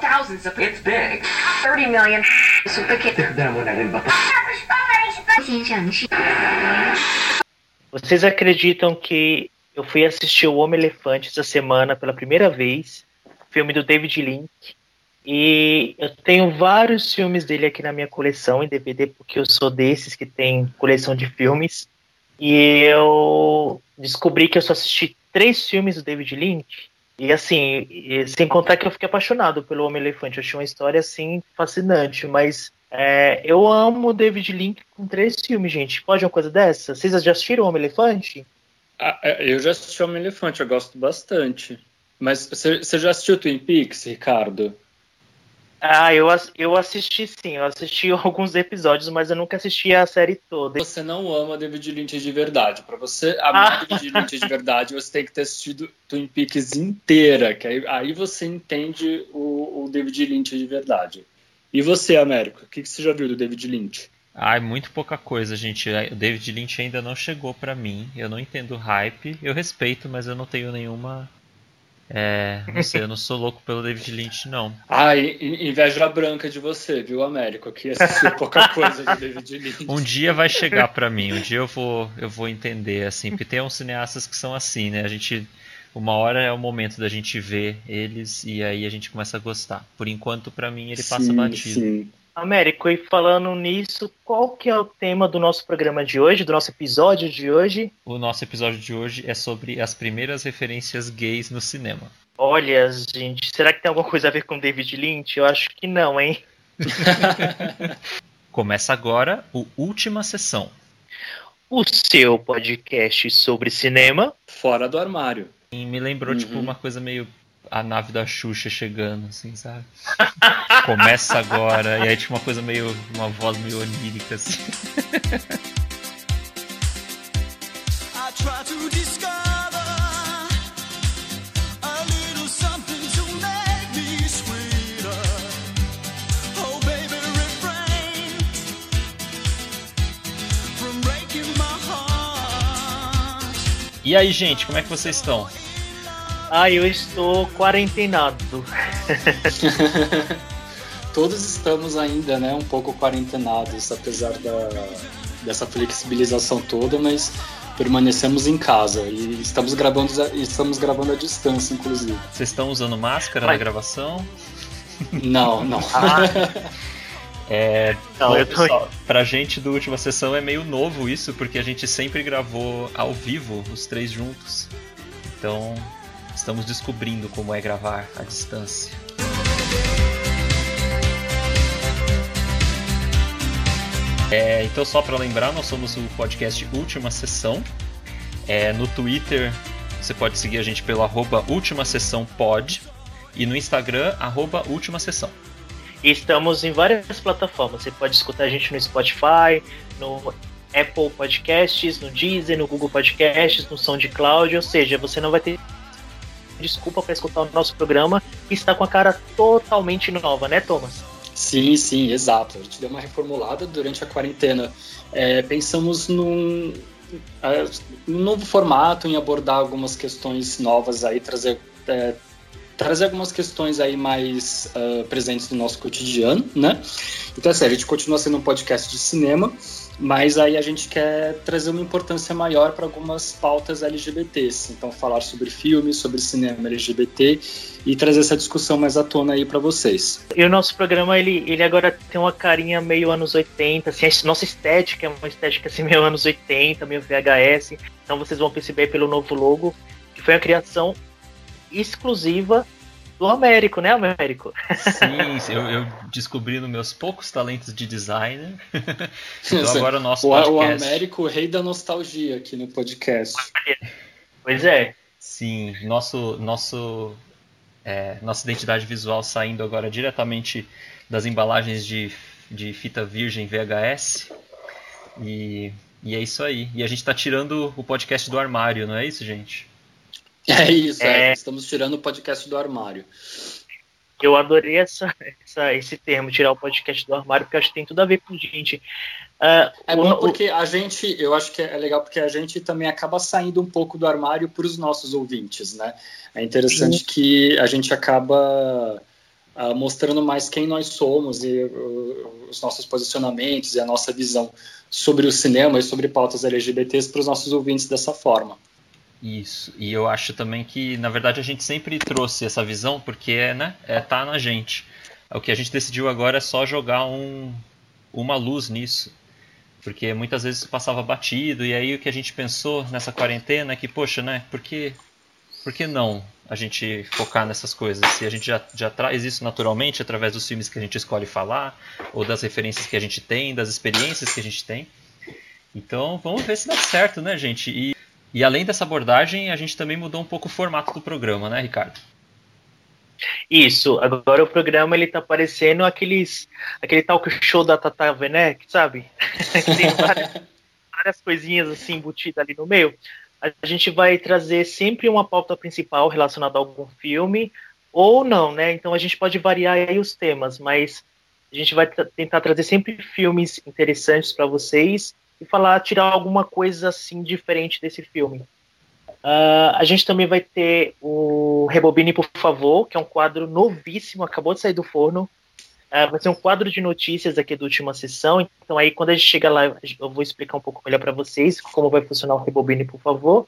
Thousands of it's big. 30 million. Vocês acreditam que eu fui assistir o Homem Elefante essa semana pela primeira vez, filme do David Lynch, e eu tenho vários filmes dele aqui na minha coleção em DVD, porque eu sou desses que tem coleção de filmes. E eu descobri que eu só assisti três filmes do David Lynch. E assim, sem contar que eu fiquei apaixonado pelo Homem Elefante. Eu achei uma história assim fascinante, mas é, eu amo David Lynch com três filmes, gente. Pode uma coisa dessa? Vocês já assistiram o Homem Elefante? Ah, é, eu já assisti o Homem Elefante, eu gosto bastante. Mas você já assistiu Twin Peaks, Ricardo? Ah, eu, eu assisti sim, eu assisti alguns episódios, mas eu nunca assisti a série toda. Você não ama David Lynch de verdade. Para você amar ah. David Lynch de verdade, você tem que ter assistido Twin Peaks inteira, que aí, aí você entende o, o, David Lynch de verdade. E você, Américo, o que, que você já viu do David Lynch? Ah, muito pouca coisa, gente. O David Lynch ainda não chegou para mim. Eu não entendo o hype. Eu respeito, mas eu não tenho nenhuma é, não sei, eu não sou louco pelo David Lynch, não. Ah, inveja branca de você, viu, Américo? Que assistiu pouca coisa de David Lynch. Um dia vai chegar para mim, um dia eu vou, eu vou entender, assim, porque tem uns cineastas que são assim, né? A gente. Uma hora é o momento da gente ver eles e aí a gente começa a gostar. Por enquanto, para mim, ele passa sim, batido. Sim. Américo, e falando nisso, qual que é o tema do nosso programa de hoje, do nosso episódio de hoje? O nosso episódio de hoje é sobre as primeiras referências gays no cinema. Olha, gente, será que tem alguma coisa a ver com David Lynch? Eu acho que não, hein? Começa agora o Última Sessão. O seu podcast sobre cinema. Fora do armário. E me lembrou, tipo, uhum. tipo, uma coisa meio a nave da Xuxa chegando, assim, sabe? Começa agora, e aí tinha uma coisa meio. uma voz meio onírica, assim. Oh, e aí, gente, como é que vocês estão? Ah, eu estou quarentenado. Todos estamos ainda, né, um pouco quarentenados, apesar da, dessa flexibilização toda, mas permanecemos em casa e estamos gravando, estamos gravando à distância, inclusive. Vocês estão usando máscara Vai. na gravação? Não, não. Ah. É, não, bom, eu tô... pessoal, pra gente do última sessão é meio novo isso, porque a gente sempre gravou ao vivo, os três juntos. Então, Estamos descobrindo como é gravar à distância. É, então, só para lembrar, nós somos o podcast Última Sessão. É, no Twitter, você pode seguir a gente pelo arroba Última Sessão Pod. E no Instagram, arroba Última Sessão. Estamos em várias plataformas. Você pode escutar a gente no Spotify, no Apple Podcasts, no Deezer, no Google Podcasts, no SoundCloud. Ou seja, você não vai ter desculpa para escutar o nosso programa, que está com a cara totalmente nova, né, Thomas? Sim, sim, exato. A gente deu uma reformulada durante a quarentena. É, pensamos num, é, num novo formato, em abordar algumas questões novas aí, trazer é, trazer algumas questões aí mais uh, presentes no nosso cotidiano, né? Então, assim, a gente continua sendo um podcast de cinema, mas aí a gente quer trazer uma importância maior para algumas pautas LGBTs. Então, falar sobre filmes, sobre cinema LGBT e trazer essa discussão mais à tona aí para vocês. E o nosso programa, ele, ele agora tem uma carinha meio anos 80, assim, a nossa estética é uma estética assim, meio anos 80, meio VHS. Então, vocês vão perceber pelo novo logo que foi a criação exclusiva do Américo, né, Américo? Sim, eu, eu descobri nos meus poucos talentos de designer. então agora o nosso o, podcast... O Américo, o rei da nostalgia aqui no podcast. Pois é. Sim, nosso, nosso, é, nossa identidade visual saindo agora diretamente das embalagens de, de fita virgem VHS. E, e é isso aí. E a gente está tirando o podcast do armário, não é isso, gente? É isso, é. É. estamos tirando o podcast do armário. Eu adorei essa, essa, esse termo, tirar o podcast do armário, porque acho que tem tudo a ver com gente. Uh, é bom o, porque a gente, eu acho que é legal porque a gente também acaba saindo um pouco do armário para os nossos ouvintes, né? É interessante sim. que a gente acaba uh, mostrando mais quem nós somos e uh, os nossos posicionamentos e a nossa visão sobre o cinema e sobre pautas LGBTs para os nossos ouvintes dessa forma. Isso, e eu acho também que, na verdade, a gente sempre trouxe essa visão porque é, né, é tá na gente. O que a gente decidiu agora é só jogar um, uma luz nisso. Porque muitas vezes passava batido, e aí o que a gente pensou nessa quarentena é que, poxa, né, por que, por que não a gente focar nessas coisas? Se a gente já, já traz isso naturalmente através dos filmes que a gente escolhe falar, ou das referências que a gente tem, das experiências que a gente tem. Então vamos ver se dá certo, né, gente? E, e além dessa abordagem, a gente também mudou um pouco o formato do programa, né, Ricardo? Isso, agora o programa ele tá parecendo aqueles, aquele talk show da Tata Werneck, sabe? Tem várias, várias coisinhas assim embutidas ali no meio. A gente vai trazer sempre uma pauta principal relacionada a algum filme, ou não, né? Então a gente pode variar aí os temas, mas a gente vai tentar trazer sempre filmes interessantes para vocês e falar, tirar alguma coisa assim diferente desse filme. Uh, a gente também vai ter o Rebobine, por favor, que é um quadro novíssimo, acabou de sair do forno. Uh, vai ser um quadro de notícias aqui da última sessão. Então, aí, quando a gente chega lá, eu vou explicar um pouco melhor para vocês como vai funcionar o Rebobine, por favor.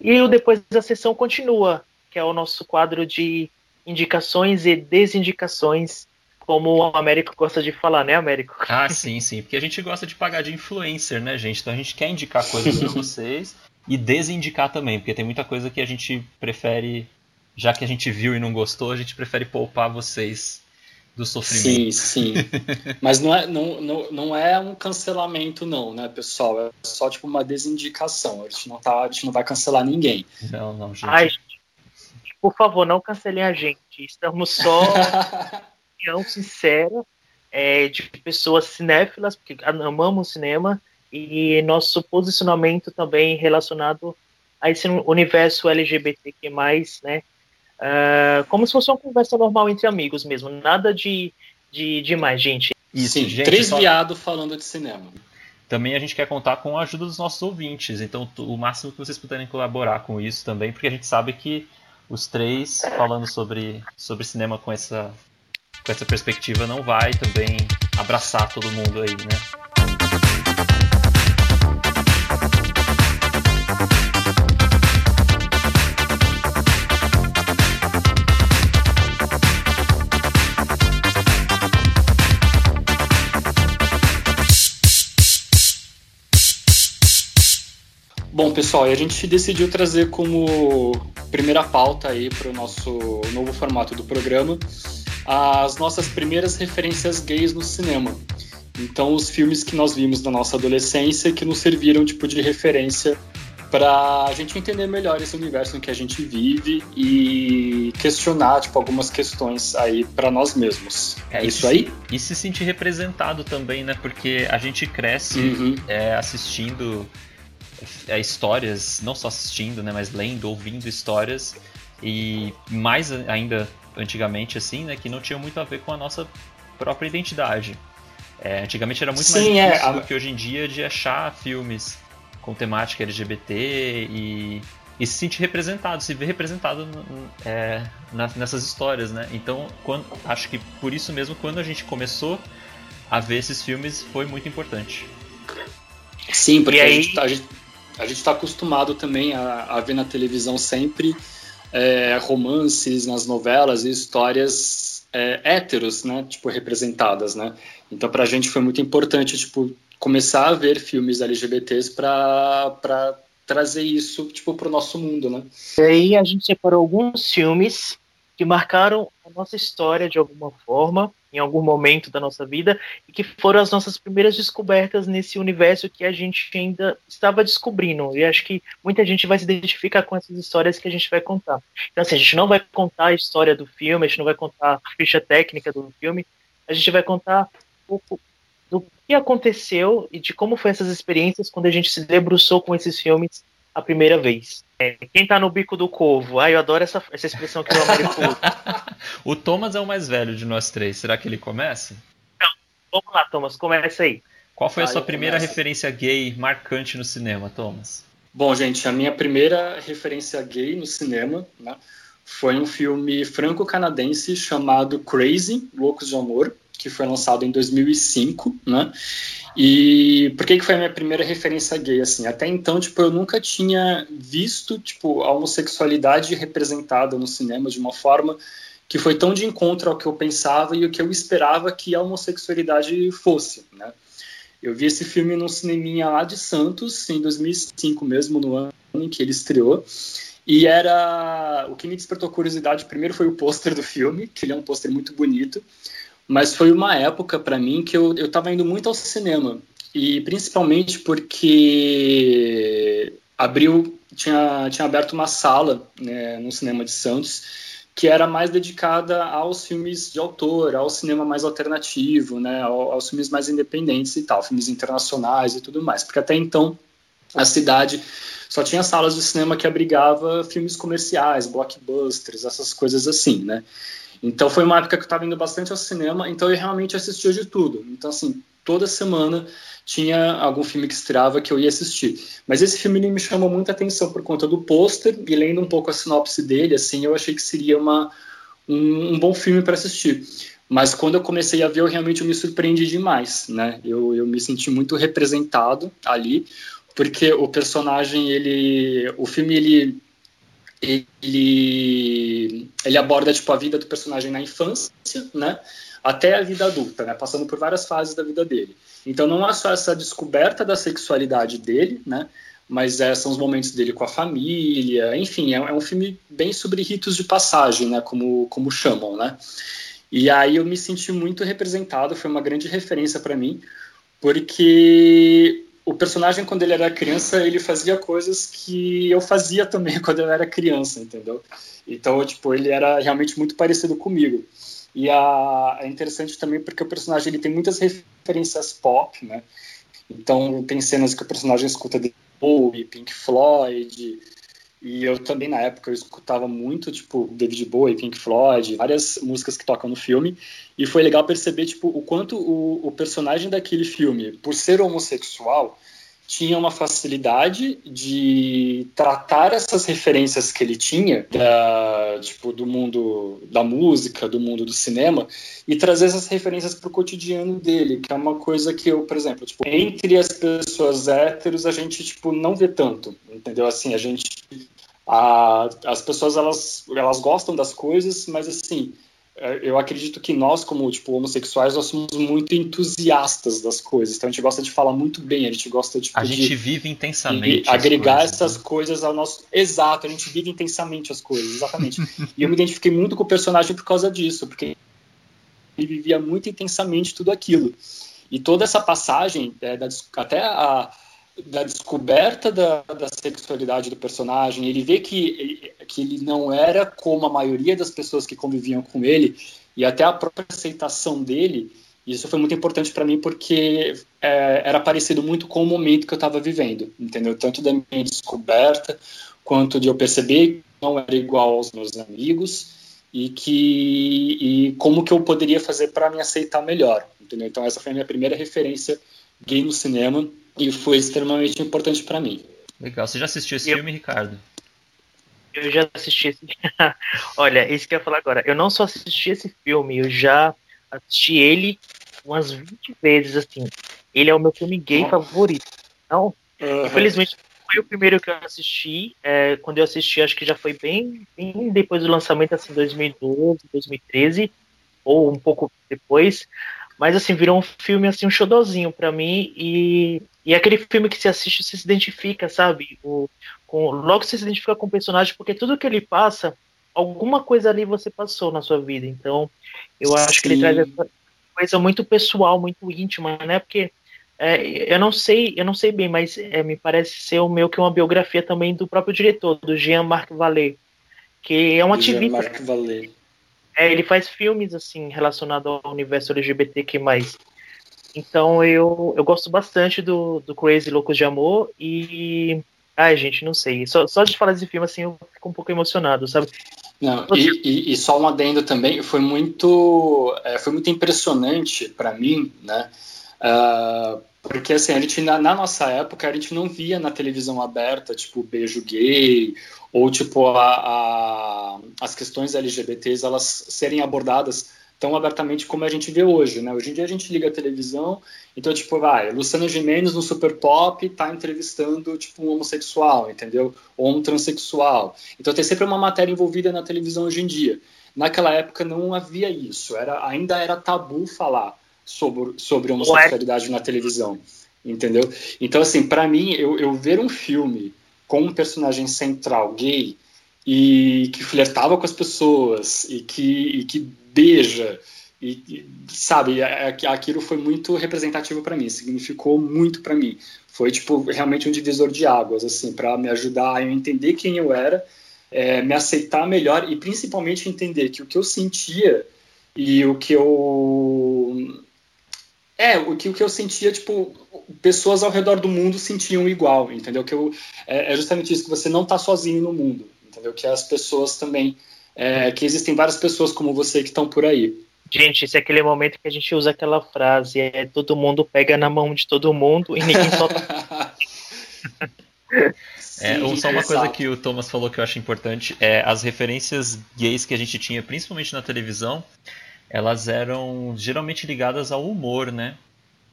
E o depois da sessão continua, que é o nosso quadro de indicações e desindicações, como o Américo gosta de falar, né, Américo? Ah, sim, sim. Porque a gente gosta de pagar de influencer, né, gente? Então a gente quer indicar coisas para vocês e desindicar também, porque tem muita coisa que a gente prefere, já que a gente viu e não gostou, a gente prefere poupar vocês do sofrimento. Sim, sim. Mas não é, não, não, não é um cancelamento, não, né, pessoal? É só tipo uma desindicação. A gente não, tá, a gente não vai cancelar ninguém. Não, não, gente. Ai, por favor, não cancelem a gente. Estamos só opinião sincera é, de pessoas cinéfilas, porque amamos cinema, e nosso posicionamento também relacionado a esse universo LGBTQ+, né, uh, como se fosse uma conversa normal entre amigos mesmo, nada de, de, de mais, gente. Isso, Sim, gente, três só... viados falando de cinema. Também a gente quer contar com a ajuda dos nossos ouvintes, então o máximo que vocês puderem colaborar com isso também, porque a gente sabe que os três falando sobre, sobre cinema com essa, com essa perspectiva não vai também abraçar todo mundo aí, né? Bom, pessoal, a gente decidiu trazer como primeira pauta aí para o nosso novo formato do programa as nossas primeiras referências gays no cinema. Então, os filmes que nós vimos na nossa adolescência que nos serviram tipo de referência para a gente entender melhor esse universo em que a gente vive e questionar tipo algumas questões aí para nós mesmos. É isso aí. E se sentir representado também, né? Porque a gente cresce uhum. é, assistindo é, histórias, não só assistindo, né, mas lendo, ouvindo histórias e mais ainda antigamente assim, né, que não tinha muito a ver com a nossa própria identidade. É, antigamente era muito Sim, mais é, difícil é, do que hoje em dia de achar filmes com temática LGBT e, e se sentir representado, se ver representado é, nessas histórias, né? Então, quando, acho que por isso mesmo, quando a gente começou a ver esses filmes, foi muito importante. Sim, porque aí... a gente, tá, a gente a gente está acostumado também a, a, ver na televisão sempre é, romances nas novelas e histórias é, héteros, né, tipo representadas, né. Então para a gente foi muito importante tipo começar a ver filmes LGBTs para trazer isso tipo o nosso mundo, né. E aí a gente separou alguns filmes que marcaram a nossa história de alguma forma em algum momento da nossa vida e que foram as nossas primeiras descobertas nesse universo que a gente ainda estava descobrindo. E acho que muita gente vai se identificar com essas histórias que a gente vai contar. Então, assim, a gente não vai contar a história do filme, a gente não vai contar a ficha técnica do filme, a gente vai contar um pouco do que aconteceu e de como foi essas experiências quando a gente se debruçou com esses filmes a primeira vez. É, quem tá no bico do corvo? Ah, eu adoro essa, essa expressão que o Américo O Thomas é o mais velho de nós três. Será que ele começa? Não. Vamos lá, Thomas, começa aí. Qual foi a sua primeira começo. referência gay marcante no cinema, Thomas? Bom, gente, a minha primeira referência gay no cinema né, foi um filme franco-canadense chamado Crazy, Loucos de Amor, que foi lançado em 2005, né? E por que que foi a minha primeira referência gay assim? Até então, tipo, eu nunca tinha visto, tipo, a homossexualidade representada no cinema de uma forma que foi tão de encontro ao que eu pensava e o que eu esperava que a homossexualidade fosse, né? Eu vi esse filme num cineminha lá de Santos, em 2005 mesmo, no ano em que ele estreou. E era. O que me despertou curiosidade primeiro foi o pôster do filme, que ele é um pôster muito bonito. Mas foi uma época para mim que eu, eu tava indo muito ao cinema. E principalmente porque abriu. Tinha, tinha aberto uma sala né, no cinema de Santos que era mais dedicada aos filmes de autor, ao cinema mais alternativo, né, aos filmes mais independentes e tal, filmes internacionais e tudo mais, porque até então a cidade só tinha salas de cinema que abrigava filmes comerciais, blockbusters, essas coisas assim, né? Então foi uma época que eu estava indo bastante ao cinema, então eu realmente assistia de tudo. Então assim, toda semana tinha algum filme que estreava que eu ia assistir. Mas esse filme me chamou muita atenção por conta do pôster e lendo um pouco a sinopse dele, assim, eu achei que seria uma, um, um bom filme para assistir. Mas quando eu comecei a ver, eu realmente me surpreendi demais, né? Eu, eu me senti muito representado ali, porque o personagem, ele, o filme, ele ele ele aborda tipo a vida do personagem na infância, né? Até a vida adulta, né? Passando por várias fases da vida dele. Então não é só essa descoberta da sexualidade dele, né? Mas é, são os momentos dele com a família, enfim, é, é, um filme bem sobre ritos de passagem, né? Como, como chamam, né? E aí eu me senti muito representado, foi uma grande referência para mim, porque o personagem quando ele era criança ele fazia coisas que eu fazia também quando eu era criança, entendeu? Então tipo ele era realmente muito parecido comigo. E a, é interessante também porque o personagem ele tem muitas referências pop, né? Então tem cenas que o personagem escuta de Bowie, Pink Floyd, e eu também na época eu escutava muito tipo David Bowie, Pink Floyd, várias músicas que tocam no filme, e foi legal perceber tipo o quanto o, o personagem daquele filme, por ser homossexual, tinha uma facilidade de tratar essas referências que ele tinha da, tipo, do mundo da música, do mundo do cinema e trazer essas referências para o cotidiano dele, que é uma coisa que eu, por exemplo, tipo, entre as pessoas héteros a gente tipo não vê tanto, entendeu? Assim, a gente a, as pessoas elas elas gostam das coisas, mas assim, eu acredito que nós, como tipo, homossexuais, nós somos muito entusiastas das coisas. Então a gente gosta de falar muito bem, a gente gosta tipo, a de. gente vive intensamente. Agregar coisas, essas né? coisas ao nosso. Exato, a gente vive intensamente as coisas, exatamente. e eu me identifiquei muito com o personagem por causa disso, porque ele vivia muito intensamente tudo aquilo. E toda essa passagem, é, da, até a da descoberta da, da, sexualidade do personagem, ele vê que, que ele não era como a maioria das pessoas que conviviam com ele, e até a própria aceitação dele, isso foi muito importante para mim porque é, era parecido muito com o momento que eu estava vivendo, entendeu? Tanto da minha descoberta, quanto de eu perceber que não era igual aos meus amigos, e que e como que eu poderia fazer para me aceitar melhor, entendeu? Então essa foi a minha primeira referência gay no cinema, e foi extremamente importante para mim. Legal. Você já assistiu esse eu... filme, Ricardo? Eu já assisti esse Olha, isso que eu ia falar agora. Eu não só assisti esse filme, eu já assisti ele umas 20 vezes, assim. Ele é o meu filme gay oh. favorito. Então, uhum. infelizmente, foi o primeiro que eu assisti. É, quando eu assisti, acho que já foi bem, bem depois do lançamento, assim, 2012, 2013, ou um pouco depois. Mas, assim, virou um filme, assim, um xodozinho para mim. E e é aquele filme que se assiste, você se identifica, sabe? O, com, logo você se identifica com o personagem, porque tudo que ele passa, alguma coisa ali você passou na sua vida. Então, eu acho Sim. que ele traz essa coisa muito pessoal, muito íntima, né? Porque é, eu não sei, eu não sei bem, mas é, me parece ser o meu que uma biografia também do próprio diretor, do Jean-Marc Vallée, que é um ativista. Jean-Marc Vallée. É, ele faz filmes assim relacionados ao universo LGBTQ+. Então eu, eu gosto bastante do, do Crazy Loucos de Amor e. Ai, gente, não sei. Só, só de falar desse filme assim eu fico um pouco emocionado, sabe? Não, e, e, e, só um adendo também, foi muito, é, foi muito impressionante para mim, né? Uh, Porque assim, a gente, na, na, nossa época, a gente não via na televisão aberta, tipo, beijo gay, ou tipo, a, a, as questões LGBTs, elas serem abordadas tão abertamente como a gente vê hoje, né? Hoje em dia a gente liga a televisão, então, tipo, vai, Luciana Gimenez no Super Pop tá entrevistando, tipo, um homossexual, entendeu? Ou um transexual. Então tem sempre uma matéria envolvida na televisão hoje em dia. Naquela época não havia isso, era, ainda era tabu falar sobre, sobre homossexualidade na televisão, entendeu? Então, assim, para mim, eu, eu ver um filme com um personagem central gay e que flertava com as pessoas e que, e que beija e, e sabe aquilo foi muito representativo para mim significou muito para mim foi tipo realmente um divisor de águas assim para me ajudar a entender quem eu era é, me aceitar melhor e principalmente entender que o que eu sentia e o que eu é o que o que eu sentia tipo pessoas ao redor do mundo sentiam igual entendeu? Que eu é, é justamente isso que você não está sozinho no mundo entendeu? Que as pessoas também é, que existem várias pessoas como você que estão por aí. Gente, esse é aquele momento que a gente usa aquela frase, é todo mundo pega na mão de todo mundo e ninguém solta. é, ou só uma coisa que o Thomas falou que eu acho importante, é as referências gays que a gente tinha, principalmente na televisão, elas eram geralmente ligadas ao humor, né?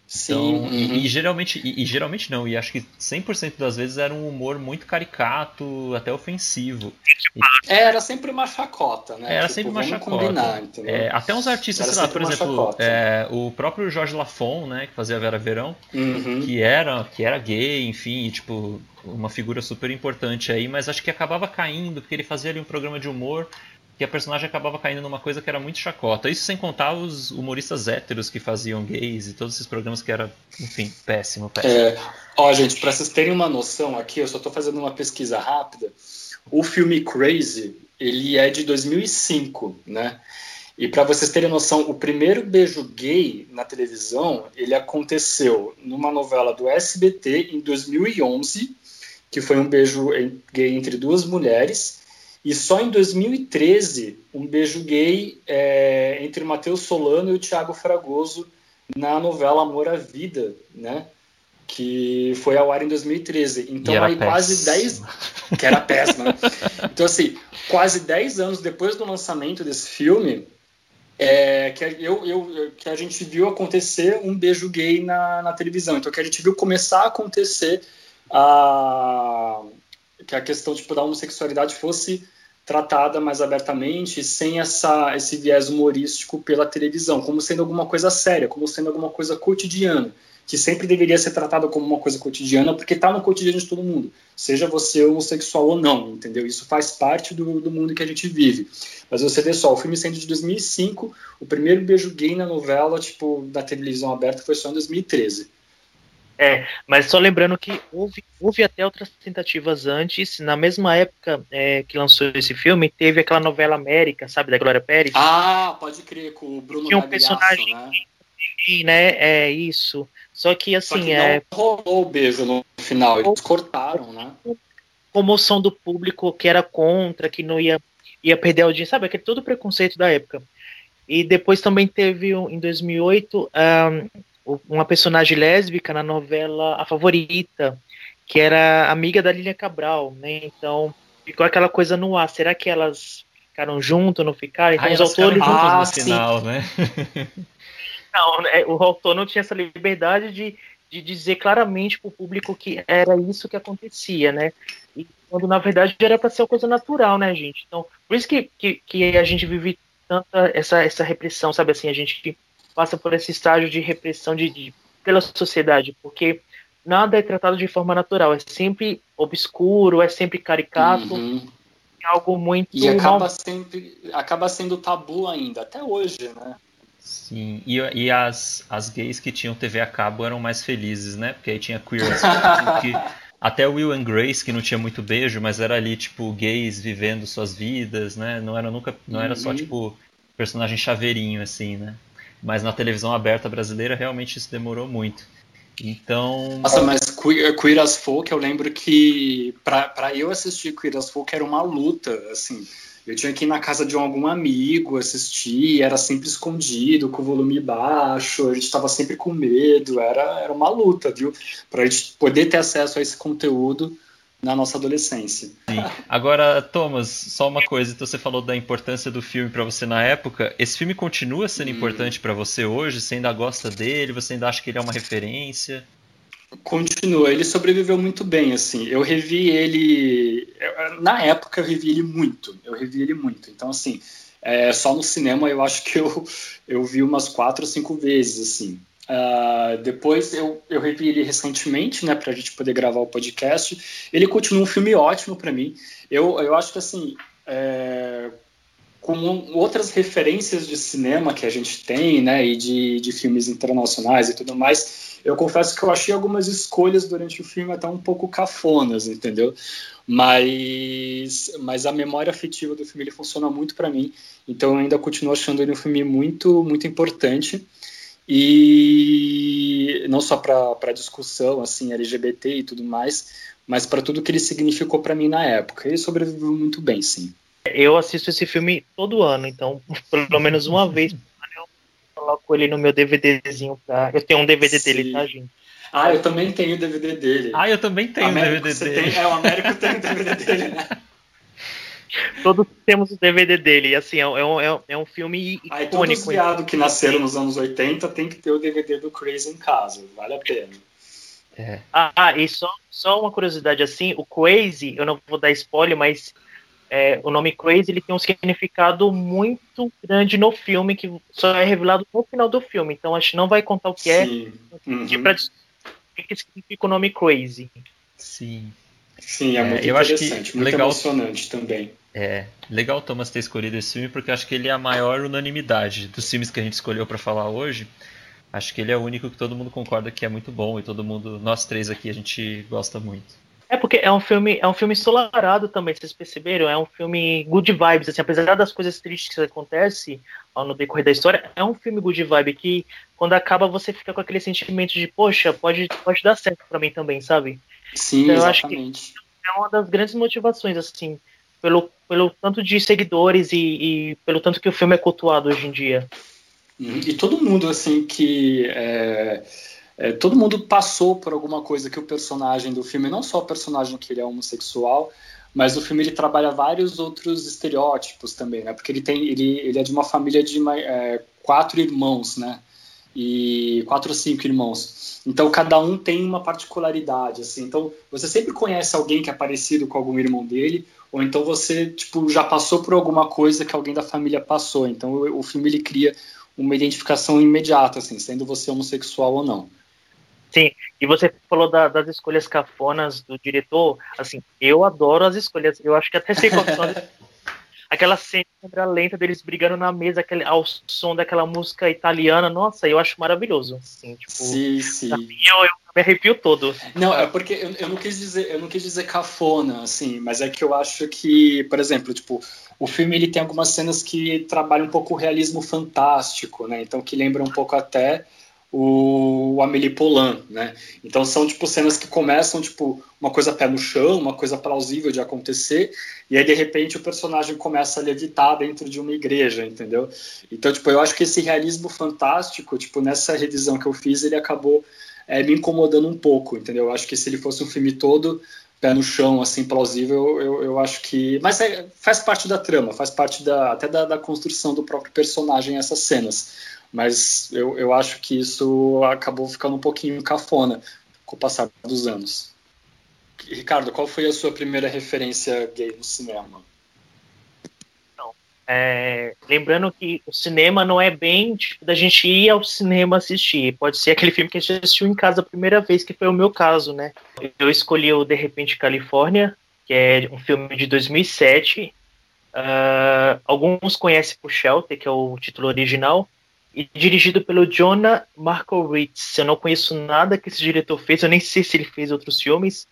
Sim. Então, uhum. e, e, geralmente, e, e, geralmente não, e acho que 100% das vezes era um humor muito caricato, até ofensivo. É, era sempre uma chacota, né? Era tipo, sempre uma chacota. É, até uns artistas, era sei lá, por exemplo, é, o próprio Jorge Lafon, né, que fazia Vera Verão, uhum. que, era, que era gay, enfim, tipo, uma figura super importante aí, mas acho que acabava caindo, porque ele fazia ali um programa de humor que a personagem acabava caindo numa coisa que era muito chacota. Isso sem contar os humoristas héteros que faziam gays e todos esses programas que era, enfim, péssimo, péssimo. É, ó, gente, pra vocês terem uma noção aqui, eu só tô fazendo uma pesquisa rápida. O filme Crazy, ele é de 2005, né? E para vocês terem noção, o primeiro beijo gay na televisão, ele aconteceu numa novela do SBT em 2011, que foi um beijo gay entre duas mulheres. E só em 2013, um beijo gay é, entre o Matheus Solano e o Thiago Fragoso na novela Amor à Vida, né? Que foi ao ar em 2013. Então, aí péssimo. quase 10. Que era péssima. Né? Então, assim, quase 10 anos depois do lançamento desse filme, é, que, eu, eu, que a gente viu acontecer um beijo gay na, na televisão. Então, que a gente viu começar a acontecer a, que a questão tipo, da homossexualidade fosse tratada mais abertamente, sem essa, esse viés humorístico pela televisão, como sendo alguma coisa séria, como sendo alguma coisa cotidiana, que sempre deveria ser tratada como uma coisa cotidiana, porque está no cotidiano de todo mundo, seja você homossexual ou não, entendeu? Isso faz parte do, do mundo que a gente vive. Mas você vê só, o filme sendo de 2005, o primeiro beijo gay na novela, tipo, da televisão aberta foi só em 2013. É, mas só lembrando que houve, houve até outras tentativas antes. Na mesma época é, que lançou esse filme, teve aquela novela América, sabe, da Glória Pérez. Ah, pode crer, com o Bruno Tinha um personagem, né? né? É isso. Só que assim. Só que é... rolou o beijo no final, eles cortaram, né? Comoção do público que era contra, que não ia, ia perder a audiência, sabe? Aquele todo preconceito da época. E depois também teve, em 2008, um, uma personagem lésbica na novela A Favorita, que era amiga da Lilia Cabral, né? Então ficou aquela coisa no ar. Será que elas ficaram juntas, não ficaram? Então ah, os autores juntos ah, no final, né? não, né? o autor não tinha essa liberdade de, de dizer claramente para o público que era isso que acontecia, né? E quando na verdade era para ser uma coisa natural, né, gente? Então, por isso que, que, que a gente vive tanta essa, essa repressão, sabe assim, a gente passa por esse estágio de repressão de, de, pela sociedade, porque nada é tratado de forma natural, é sempre obscuro, é sempre caricato, uhum. é algo muito... E acaba, sempre, acaba sendo tabu ainda, até hoje, né? Sim, e, e as, as gays que tinham TV a cabo eram mais felizes, né? Porque aí tinha queer que, até Will and Grace, que não tinha muito beijo, mas era ali, tipo, gays vivendo suas vidas, né? Não era nunca. Não era só, uhum. tipo, personagem chaveirinho, assim, né? Mas na televisão aberta brasileira realmente isso demorou muito. Então. Nossa, mas Queer, Queer as Folk, eu lembro que para eu assistir Queer as Folk era uma luta, assim. Eu tinha que ir na casa de algum amigo assistir, era sempre escondido, com o volume baixo, a gente estava sempre com medo, era, era uma luta, viu? Para a gente poder ter acesso a esse conteúdo na nossa adolescência. Sim. Agora, Thomas, só uma coisa, então você falou da importância do filme para você na época. Esse filme continua sendo hum. importante para você hoje? Você ainda gosta dele? Você ainda acha que ele é uma referência? Continua, ele sobreviveu muito bem, assim. Eu revi ele. Na época eu revi ele muito. Eu revi ele muito. Então, assim, é, só no cinema eu acho que eu, eu vi umas quatro ou cinco vezes, assim. Uh, depois eu, eu revi ele recentemente, né, para a gente poder gravar o podcast. Ele continua um filme ótimo para mim. Eu, eu acho que assim, é, com outras referências de cinema que a gente tem, né, e de, de filmes internacionais e tudo mais, eu confesso que eu achei algumas escolhas durante o filme até um pouco cafonas, entendeu? Mas, mas a memória afetiva do filme ele funciona muito para mim, então eu ainda continuo achando ele um filme muito, muito importante e não só para discussão assim LGBT e tudo mais, mas para tudo que ele significou para mim na época. Ele sobreviveu muito bem, sim. Eu assisto esse filme todo ano, então pelo menos uma vez eu coloco ele no meu DVDzinho pra... Eu tenho um DVD sim. dele, tá, gente? Ah, eu também tenho o DVD dele. Ah, eu também tenho o DVD dele. Tem... É, o Américo tem o DVD dele, né? Todos temos o DVD dele. Assim, é, um, é, é um filme icônico. Aí todos os viados que nasceram nos anos 80 tem que ter o DVD do Crazy em casa. Vale a pena. É. Ah, e só, só uma curiosidade assim, o Crazy, eu não vou dar spoiler, mas é, o nome Crazy ele tem um significado muito grande no filme que só é revelado no final do filme. Então a gente não vai contar o que é, Sim. é, uhum. pra, o que significa o nome Crazy. Sim. Sim, é, é muito eu interessante, acho que muito legal, emocionante também. É, legal o Thomas ter escolhido esse filme porque acho que ele é a maior unanimidade dos filmes que a gente escolheu para falar hoje. Acho que ele é o único que todo mundo concorda que é muito bom e todo mundo, nós três aqui, a gente gosta muito. É porque é um filme, é um filme ensolarado também, vocês perceberam? É um filme good vibes, assim, apesar das coisas tristes que acontecem no decorrer da história, é um filme good vibe que quando acaba você fica com aquele sentimento de, poxa, pode, pode dar certo para mim também, sabe? Sim, então, eu acho que é uma das grandes motivações, assim, pelo, pelo tanto de seguidores e, e pelo tanto que o filme é cultuado hoje em dia. Uhum. E todo mundo, assim, que. É, é, todo mundo passou por alguma coisa que o personagem do filme, não só o personagem que ele é homossexual, mas o filme ele trabalha vários outros estereótipos também, né? Porque ele tem, ele, ele é de uma família de é, quatro irmãos, né? E quatro ou cinco irmãos. Então cada um tem uma particularidade, assim. Então você sempre conhece alguém que é parecido com algum irmão dele, ou então você tipo já passou por alguma coisa que alguém da família passou. Então o, o filme ele cria uma identificação imediata, assim, sendo você homossexual ou não. Sim, e você falou da, das escolhas cafonas do diretor, assim, eu adoro as escolhas, eu acho que até sei qual são aquela cena lenta deles brigando na mesa aquele, ao som daquela música italiana, nossa, eu acho maravilhoso. Assim, tipo, sim, sim. eu, eu, me arrepio todo. Não, é porque eu, eu, não quis dizer, eu não quis dizer cafona, assim, mas é que eu acho que, por exemplo, tipo, o filme ele tem algumas cenas que trabalham um pouco o realismo fantástico, né? Então que lembra um pouco até o Amélie Poulain, né? Então são tipo cenas que começam tipo uma coisa pé no chão, uma coisa plausível de acontecer, e aí de repente o personagem começa a levitar dentro de uma igreja, entendeu? Então tipo eu acho que esse realismo fantástico, tipo nessa revisão que eu fiz, ele acabou é, me incomodando um pouco, entendeu? Eu acho que se ele fosse um filme todo pé no chão, assim, plausível, eu, eu acho que. Mas é, faz parte da trama, faz parte da, até da, da construção do próprio personagem essas cenas mas eu, eu acho que isso acabou ficando um pouquinho cafona com o passar dos anos. Ricardo, qual foi a sua primeira referência gay no cinema? É, lembrando que o cinema não é bem tipo, da gente ir ao cinema assistir. Pode ser aquele filme que a gente assistiu em casa a primeira vez, que foi o meu caso, né? Eu escolhi o De Repente Califórnia, que é um filme de 2007. Uh, ah, alguns conhecem por Shelter, que é o título original e dirigido pelo Jonah Markowitz. Eu não conheço nada que esse diretor fez, eu nem sei se ele fez outros filmes,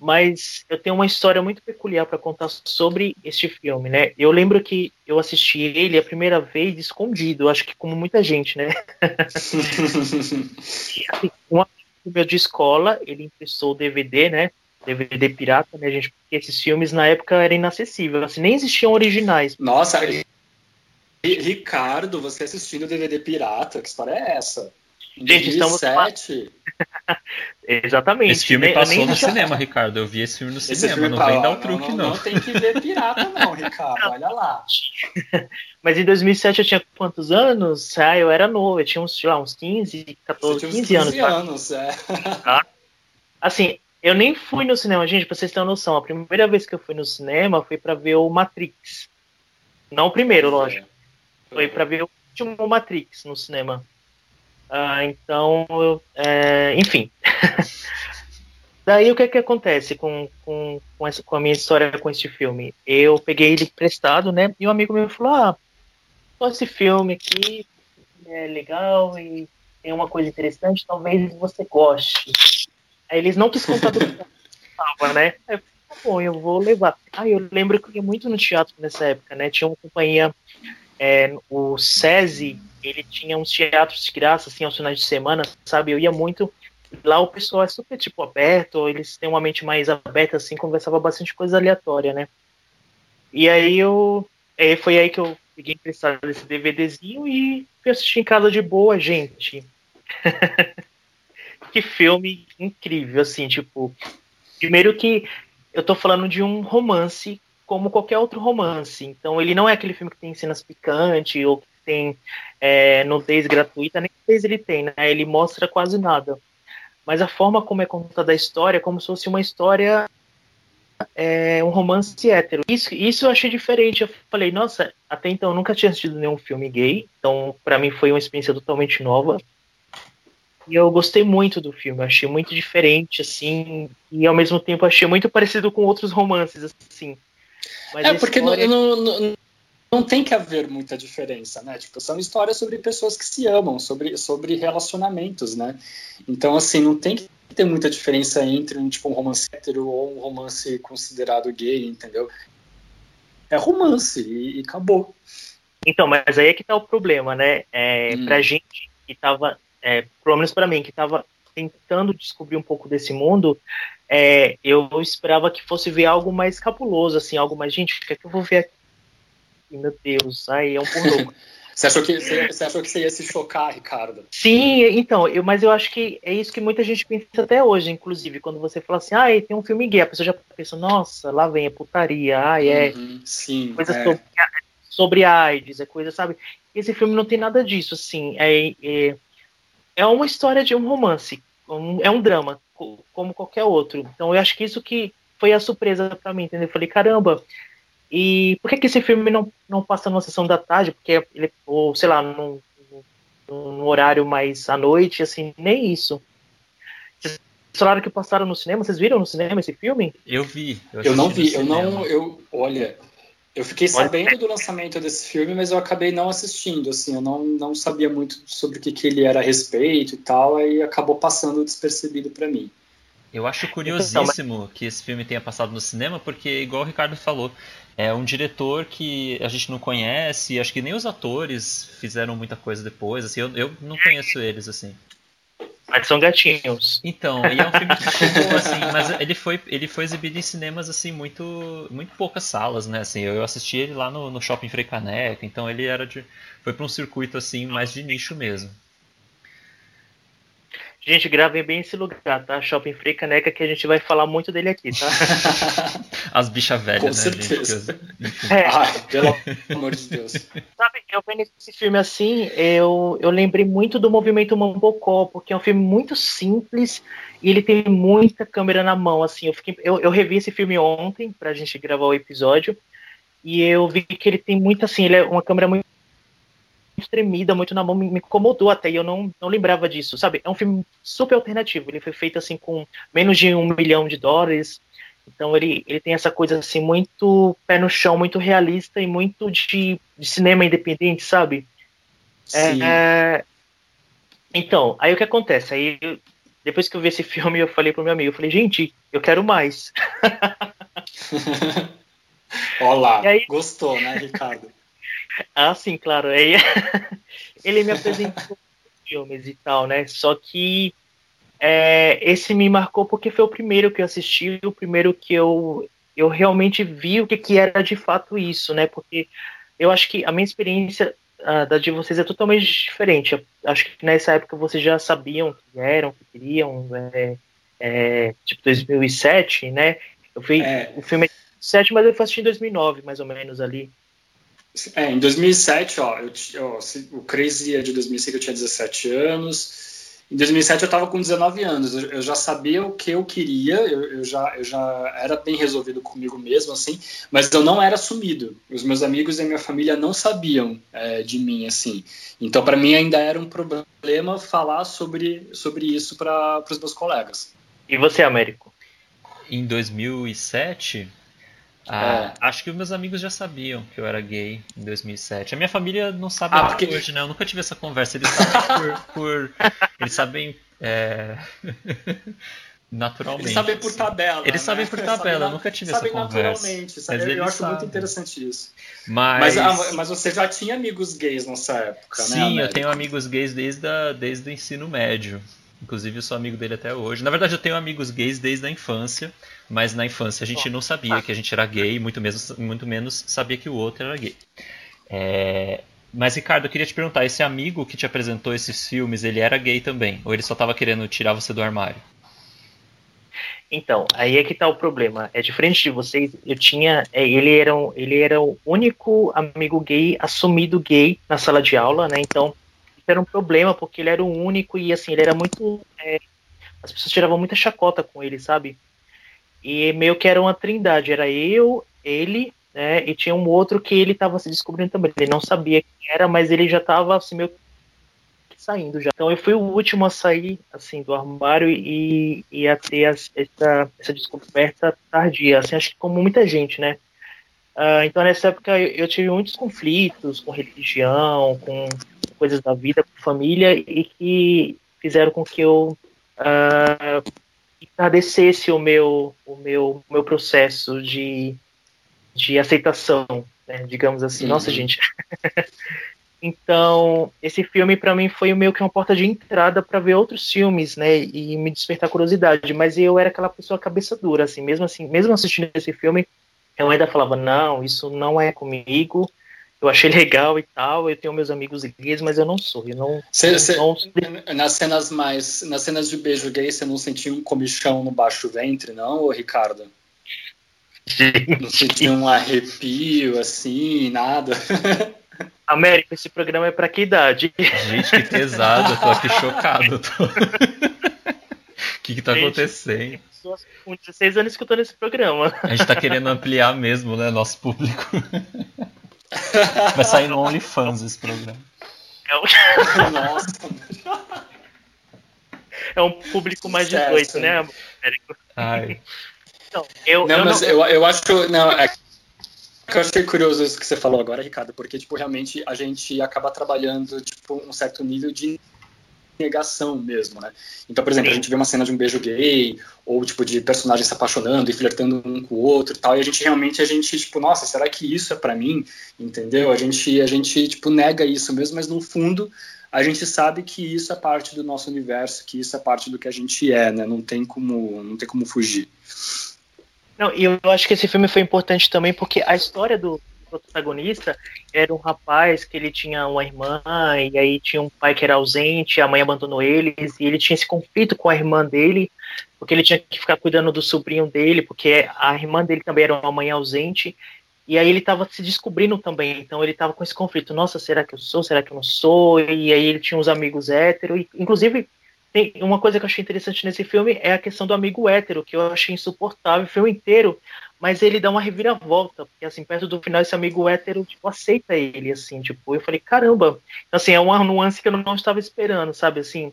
mas eu tenho uma história muito peculiar para contar sobre este filme, né? Eu lembro que eu assisti ele a primeira vez escondido, acho que como muita gente, né? um amigo meu de escola, ele emprestou o DVD, né? DVD pirata, né, gente? Porque esses filmes na época eram inacessíveis, assim, nem existiam originais. Nossa, Ricardo, você assistindo DVD pirata, que história é essa? Em gente, 2007? estamos. Exatamente. Esse filme passou no cinema, Ricardo. Eu vi esse filme no esse cinema. Filme não vem dar o truque, não, não. Não tem que ver pirata, não, Ricardo. Olha lá. Mas em 2007 eu tinha quantos anos? Ah, eu era novo. Eu tinha uns, sei lá, uns 15, 14, 15, 15 anos. 15 anos, é. Tá? Assim, eu nem fui no cinema, gente, pra vocês terem uma noção. A primeira vez que eu fui no cinema foi para ver o Matrix. Não o primeiro, lógico. Foi para ver o último Matrix no cinema. Ah, então, é, enfim. Daí o que é que acontece com, com, com, essa, com a minha história com este filme? Eu peguei ele prestado, né? E um amigo meu falou: Ah, só esse filme aqui é legal e tem uma coisa interessante, talvez você goste. Aí eles não quis contar do que né? Aí eu falei, tá bom, eu vou levar. Ah, eu lembro que eu ia muito no teatro nessa época, né? Tinha uma companhia, é, o SESI, ele tinha uns teatros de graça, assim, aos finais de semana, sabe? Eu ia muito. Lá o pessoal é super, tipo, aberto, eles têm uma mente mais aberta, assim, conversava bastante coisa aleatória, né? E aí eu. É, foi aí que eu peguei emprestado esse DVDzinho e fui assistir em casa de boa, gente. que filme incrível, assim, tipo. Primeiro que eu tô falando de um romance como qualquer outro romance. Então ele não é aquele filme que tem cenas picantes ou que tem é, nudez gratuita, nem nudez ele tem, né? Ele mostra quase nada. Mas a forma como é contada a história é como se fosse uma história, é, um romance hétero. Isso, isso eu achei diferente. Eu falei, nossa, até então eu nunca tinha assistido nenhum filme gay, então para mim foi uma experiência totalmente nova. E eu gostei muito do filme, achei muito diferente, assim, e ao mesmo tempo achei muito parecido com outros romances, assim. Mas é, porque história... não, não, não tem que haver muita diferença, né? Tipo, são histórias sobre pessoas que se amam, sobre, sobre relacionamentos, né? Então, assim, não tem que ter muita diferença entre um, tipo, um romance hétero ou um romance considerado gay, entendeu? É romance e, e acabou. Então, mas aí é que tá o problema, né? É, hum. Pra gente que tava é, pelo menos para mim, que estava tentando descobrir um pouco desse mundo, é, eu esperava que fosse ver algo mais cabuloso, assim, algo mais, gente, o que é que eu vou ver aqui? Meu Deus, aí é um pornô. Você achou, que, você achou que você ia se chocar, Ricardo? Sim, então, eu, mas eu acho que é isso que muita gente pensa até hoje, inclusive, quando você fala assim, ah, tem um filme gay, a pessoa já pensa, nossa, lá vem a putaria, ah, é uhum, sim, coisa é. Sobre, sobre AIDS, é coisa, sabe? Esse filme não tem nada disso, assim, é, é é uma história de um romance, um, é um drama, como qualquer outro. Então eu acho que isso que foi a surpresa para mim, entendeu? Eu falei, caramba, e por que, que esse filme não, não passa numa sessão da tarde? Porque ele, ou sei lá, num, num horário mais à noite, assim, nem isso. Vocês falaram que passaram no cinema, vocês viram no cinema esse filme? Eu vi. Eu, eu não vi, eu não, eu, olha, eu fiquei sabendo do lançamento desse filme, mas eu acabei não assistindo, assim, eu não, não sabia muito sobre o que, que ele era a respeito e tal, aí acabou passando despercebido para mim. Eu acho curiosíssimo que esse filme tenha passado no cinema, porque, igual o Ricardo falou, é um diretor que a gente não conhece, acho que nem os atores fizeram muita coisa depois, assim, eu, eu não conheço eles, assim. Mas são gatinhos. Então, e é um filme que ficou assim, mas ele foi, ele foi exibido em cinemas assim muito, muito poucas salas, né? Assim, eu assisti ele lá no, no Shopping Frei Caneca, então ele era de, foi para um circuito assim mais de nicho mesmo. Gente, gravem bem esse lugar, tá? Shopping Frei Caneca, que a gente vai falar muito dele aqui, tá? As bichas velhas, Com né, certeza. gente? É. Ai, pelo amor de Deus. Sabe, eu vendo esse filme assim, eu, eu lembrei muito do movimento Mambocó, porque é um filme muito simples e ele tem muita câmera na mão, assim. Eu, fiquei, eu, eu revi esse filme ontem pra gente gravar o episódio e eu vi que ele tem muito, assim, ele é uma câmera muito tremida, muito na mão, me, me incomodou até, e eu não, não lembrava disso, sabe? É um filme super alternativo, ele foi feito assim com menos de um milhão de dólares, então ele, ele tem essa coisa assim, muito pé no chão, muito realista e muito de, de cinema independente, sabe? Sim. É, então, aí o que acontece? Aí depois que eu vi esse filme, eu falei pro meu amigo, eu falei, gente, eu quero mais. Olá, aí, gostou, né, Ricardo? Ah, sim, claro. Aí, ele me apresentou filmes e tal, né? Só que é, esse me marcou porque foi o primeiro que eu assisti, o primeiro que eu, eu realmente vi o que, que era de fato isso, né? Porque eu acho que a minha experiência uh, da de vocês é totalmente diferente. Eu acho que nessa época vocês já sabiam que eram, que queriam, é, é, tipo 2007, né? Eu vi é. o filme é 2007, mas eu fui assistir em 2009, mais ou menos ali. É, em 2007, ó, eu, ó, o Crazy é de 2005, eu tinha 17 anos. Em 2007 eu estava com 19 anos, eu, já sabia o que eu queria, eu, eu, já, eu já era bem resolvido comigo mesmo, assim, mas eu não era assumido. Os meus amigos e a minha família não sabiam é, de mim, assim. Então, para mim, ainda era um problema falar sobre, sobre isso para os meus colegas. E você, Américo? Em 2007, ah, é. Acho que os meus amigos já sabiam que eu era gay em 2007. A minha família não sabe ah, porque... hoje, né? Eu nunca tive essa conversa. Eles sabem por. por eles sabem. É... naturalmente. Eles sabem por tabela. Eles né? sabem por tabela, eu nunca tive essa conversa. Naturalmente, sabe? Eu, eu acho sabem. muito interessante isso. Mas... Mas, ah, mas, você já tinha amigos gays nessa época, Sim, né? Sim, eu tenho amigos gays desde, a, desde o ensino médio. Inclusive, eu sou amigo dele até hoje. Na verdade, eu tenho amigos gays desde a infância, mas na infância a gente não sabia que a gente era gay, muito menos, muito menos sabia que o outro era gay. É... Mas, Ricardo, eu queria te perguntar: esse amigo que te apresentou esses filmes, ele era gay também? Ou ele só estava querendo tirar você do armário? Então, aí é que tá o problema. É diferente de vocês. Eu tinha. É, ele, era um, ele era o único amigo gay assumido gay na sala de aula, né? Então era um problema, porque ele era o único e assim, ele era muito. É, as pessoas tiravam muita chacota com ele, sabe? E meio que era uma trindade, era eu, ele, né? E tinha um outro que ele tava se descobrindo também. Ele não sabia quem era, mas ele já tava assim, meio que saindo já. Então eu fui o último a sair assim do armário e, e a ter essa, essa descoberta tardia, assim, acho que como muita gente, né? Uh, então nessa época eu, eu, tive muitos conflitos com religião, com coisas da vida, com família, e que fizeram com que eu uh, enardecesse o meu, o meu, meu processo de, de aceitação, né, digamos assim. Uhum. Nossa, gente. então, esse filme para mim foi meio que uma porta de entrada para ver outros filmes, né, e me despertar curiosidade. Mas eu era aquela pessoa cabeça dura, assim, mesmo assim, mesmo assistindo esse filme, eu ainda falava não, isso não é comigo eu achei legal e tal, eu tenho meus amigos gays, mas eu não sou, eu não, cê, cê, não... Nas cenas mais, nas cenas de beijo gay, você não sentiu um comichão no baixo ventre, não, ô Ricardo? Não sentiu um arrepio, assim, nada? América, esse programa é pra que idade? Gente, que pesado, eu tô aqui chocado. Tô... O que que tá Gente, acontecendo? Com 16 anos que eu tô nesse programa. A gente tá querendo ampliar mesmo, né, nosso público. Vai sair no OnlyFans esse programa. É um... Nossa. É um público mais de 18, né, Américo? Ai. Então, eu, não, eu mas não... Eu, eu acho que. Não, é eu achei curioso isso que você falou agora, Ricardo, porque, tipo, realmente a gente acaba trabalhando, tipo, um certo nível de negação mesmo, né? Então, por exemplo, a gente vê uma cena de um beijo gay, ou tipo de personagens se apaixonando e flertando um com o outro e tal, e a gente realmente a gente tipo, nossa, será que isso é para mim? Entendeu? A gente a gente tipo nega isso mesmo, mas no fundo a gente sabe que isso é parte do nosso universo, que isso é parte do que a gente é, né? Não tem como não tem como fugir. Não, e eu acho que esse filme foi importante também porque a história do, protagonista era um rapaz que ele tinha uma irmã, e aí tinha um pai que era ausente, a mãe abandonou eles, e ele tinha esse conflito com a irmã dele, porque ele tinha que ficar cuidando do sobrinho dele, porque a irmã dele também era uma mãe ausente, e aí ele estava se descobrindo também, então ele estava com esse conflito, nossa, será que eu sou, será que eu não sou? E aí ele tinha uns amigos héteros, e, inclusive tem uma coisa que eu achei interessante nesse filme é a questão do amigo hétero, que eu achei insuportável o filme inteiro, mas ele dá uma reviravolta, porque assim, perto do final esse amigo hétero, tipo, aceita ele, assim, tipo, eu falei, caramba, assim, é uma nuance que eu não estava esperando, sabe, assim,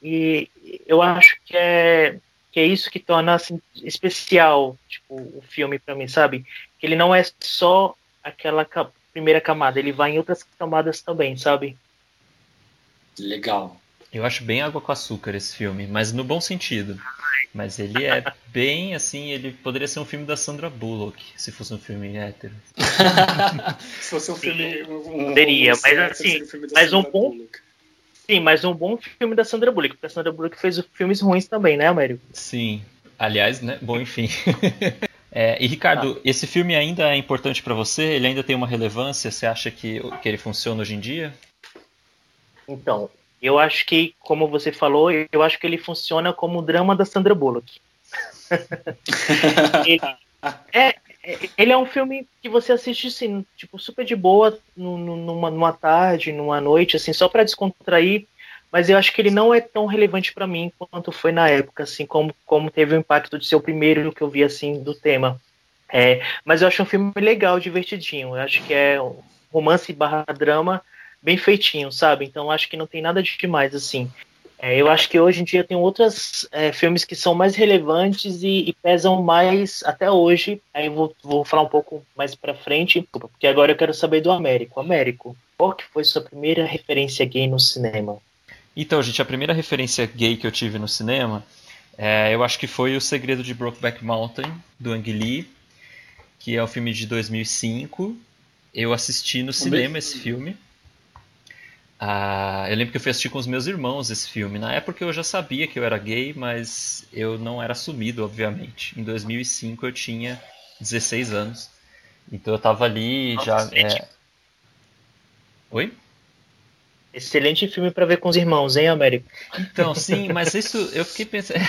e eu acho que é, que é isso que torna, assim, especial, tipo, o filme para mim, sabe, que ele não é só aquela primeira camada, ele vai em outras camadas também, sabe. Legal. Eu acho bem água com açúcar esse filme, mas no bom sentido. Mas ele é bem assim, ele poderia ser um filme da Sandra Bullock, se fosse um filme hétero. se fosse um filme. Um, poderia, um mas assim, um mas um bom. Sim, mas um bom filme da Sandra Bullock, porque a Sandra Bullock fez filmes ruins também, né, Américo? Sim. Aliás, né? Bom, enfim. é, e Ricardo, ah. esse filme ainda é importante para você? Ele ainda tem uma relevância? Você acha que, que ele funciona hoje em dia? Então, eu acho que, como você falou, eu acho que ele funciona como o drama da Sandra Bullock. ele, é, ele é um filme que você assiste assim, tipo, super de boa, numa, numa tarde, numa noite, assim, só para descontrair. Mas eu acho que ele não é tão relevante para mim quanto foi na época, assim, como, como teve o impacto de ser o primeiro que eu vi, assim, do tema. É, mas eu acho um filme legal, divertidinho. Eu acho que é um romance barra drama bem feitinho, sabe? Então acho que não tem nada de demais, assim. É, eu acho que hoje em dia tem outros é, filmes que são mais relevantes e, e, pesam mais até hoje. Aí eu vou, vou falar um pouco mais para frente, porque agora eu quero saber do Américo. Américo, qual que foi sua primeira referência gay no cinema? Então, gente, a primeira referência gay que eu tive no cinema, é, eu acho que foi O Segredo de Brokeback Mountain, do Ang Lee, que é um filme de 2005. Eu assisti no cinema esse filme. Ah, eu lembro que eu fui assistir com os meus irmãos esse filme. Na época eu já sabia que eu era gay, mas eu não era assumido, obviamente. Em 2005 eu tinha 16 anos. Então eu tava ali já. É... Oi? Excelente filme para ver com os irmãos, hein, Américo? Então, sim, mas isso eu fiquei pensando.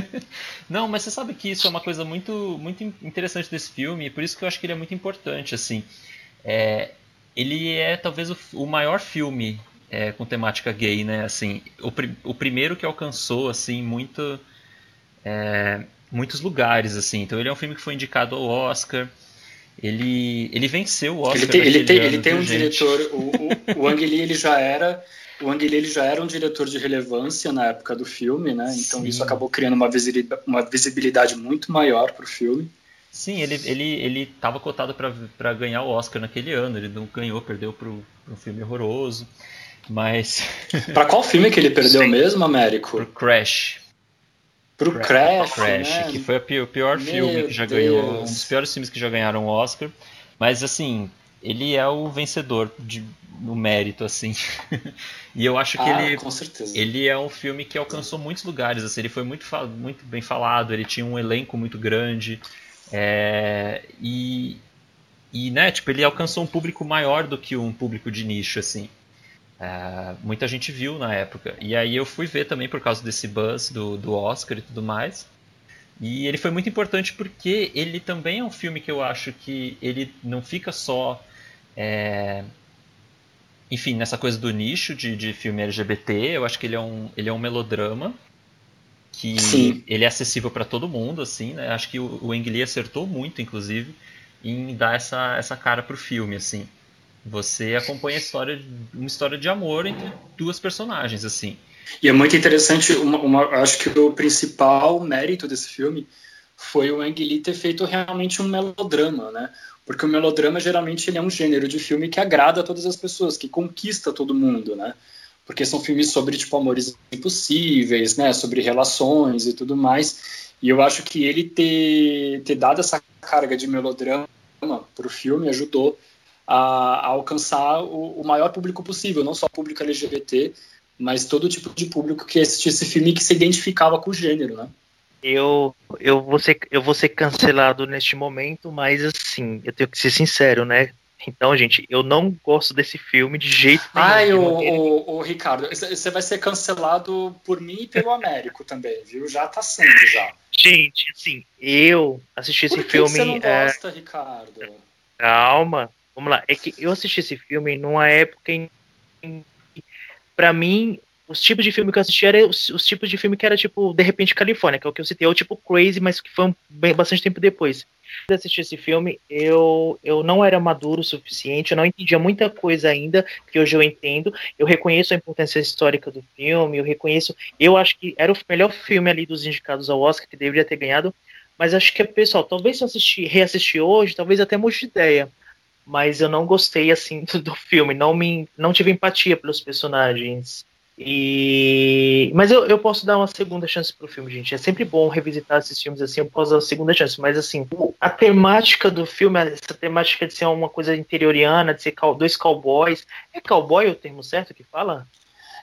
não, mas você sabe que isso é uma coisa muito, muito interessante desse filme, e por isso que eu acho que ele é muito importante, assim. É, ele é talvez o, o maior filme é, com temática gay, né? Assim, o, o primeiro que alcançou assim muito é, muitos lugares, assim. Então ele é um filme que foi indicado ao Oscar. Ele, ele venceu o Oscar. Ele tem, ele tem, ele tem um gente. diretor. O, o, o Ang Lee ele já era o Ang Lee ele já era um diretor de relevância na época do filme, né? Então Sim. isso acabou criando uma visibilidade, uma visibilidade muito maior para o filme. Sim, ele ele ele estava cotado para ganhar o Oscar naquele ano. Ele não ganhou, perdeu para um filme horroroso. Mas. para qual filme que ele perdeu Sim. mesmo, Américo? Pro Crash. Pro Crash, Crash né? que foi o pior, pior filme que já Deus. ganhou, um dos piores filmes que já ganharam o Oscar. Mas assim, ele é o vencedor de, no mérito, assim. e eu acho que ah, ele, com certeza. ele é um filme que alcançou muitos lugares. Assim, ele foi muito, muito bem falado, ele tinha um elenco muito grande. É, e, e né, tipo, ele alcançou um público maior do que um público de nicho, assim. É, muita gente viu na época. E aí eu fui ver também por causa desse buzz do, do Oscar e tudo mais. E ele foi muito importante porque ele também é um filme que eu acho que ele não fica só. É, enfim, nessa coisa do nicho de, de filme LGBT. Eu acho que ele é um, ele é um melodrama que Sim. ele é acessível para todo mundo, assim, né? Acho que o, o Ang Lee acertou muito, inclusive, em dar essa, essa cara pro filme, assim. Você acompanha a história, uma história de amor entre duas personagens, assim. E é muito interessante, uma, uma, acho que o principal mérito desse filme foi o Ang Lee ter feito realmente um melodrama, né? Porque o melodrama geralmente ele é um gênero de filme que agrada a todas as pessoas, que conquista todo mundo, né? Porque são filmes sobre tipo amores impossíveis, né, sobre relações e tudo mais. E eu acho que ele ter, ter dado essa carga de melodrama para o filme ajudou a, a alcançar o, o, maior público possível, não só o público LGBT, mas todo tipo de público que assistia esse filme e que se identificava com o gênero, né? Eu, eu, vou ser, eu vou ser cancelado neste momento, mas assim, eu tenho que ser sincero, né? Então, gente, eu não gosto desse filme de jeito nenhum. Ai, o, o, Ricardo, você vai ser cancelado por mim e pelo Américo também, viu? Já tá sendo, já. Gente, assim, eu assisti por esse filme. Você não é... gosta, Ricardo? Calma, vamos lá. É que eu assisti esse filme numa época em que, pra mim, os tipos de filme que eu assisti eram os, os, tipos de filme que era tipo, de repente, Califórnia, que é o que eu citei, ou tipo Crazy, mas que foi um, bem, bastante tempo depois de assistir esse filme, eu, eu não era maduro o suficiente, eu não entendia muita coisa ainda, que hoje eu entendo. Eu reconheço a importância histórica do filme, eu reconheço. Eu acho que era o melhor filme ali dos indicados ao Oscar, que deveria ter ganhado. Mas acho que, pessoal, talvez se eu assistir, reassistir hoje, talvez até mude de ideia. Mas eu não gostei, assim, do filme. Não, me, não tive empatia pelos personagens. E... Mas eu, eu posso dar uma segunda chance pro filme, gente. É sempre bom revisitar esses filmes assim, eu posso dar uma segunda chance. Mas assim, a temática do filme, essa temática de ser uma coisa interioriana, de ser dois cowboys. É cowboy o termo certo que fala?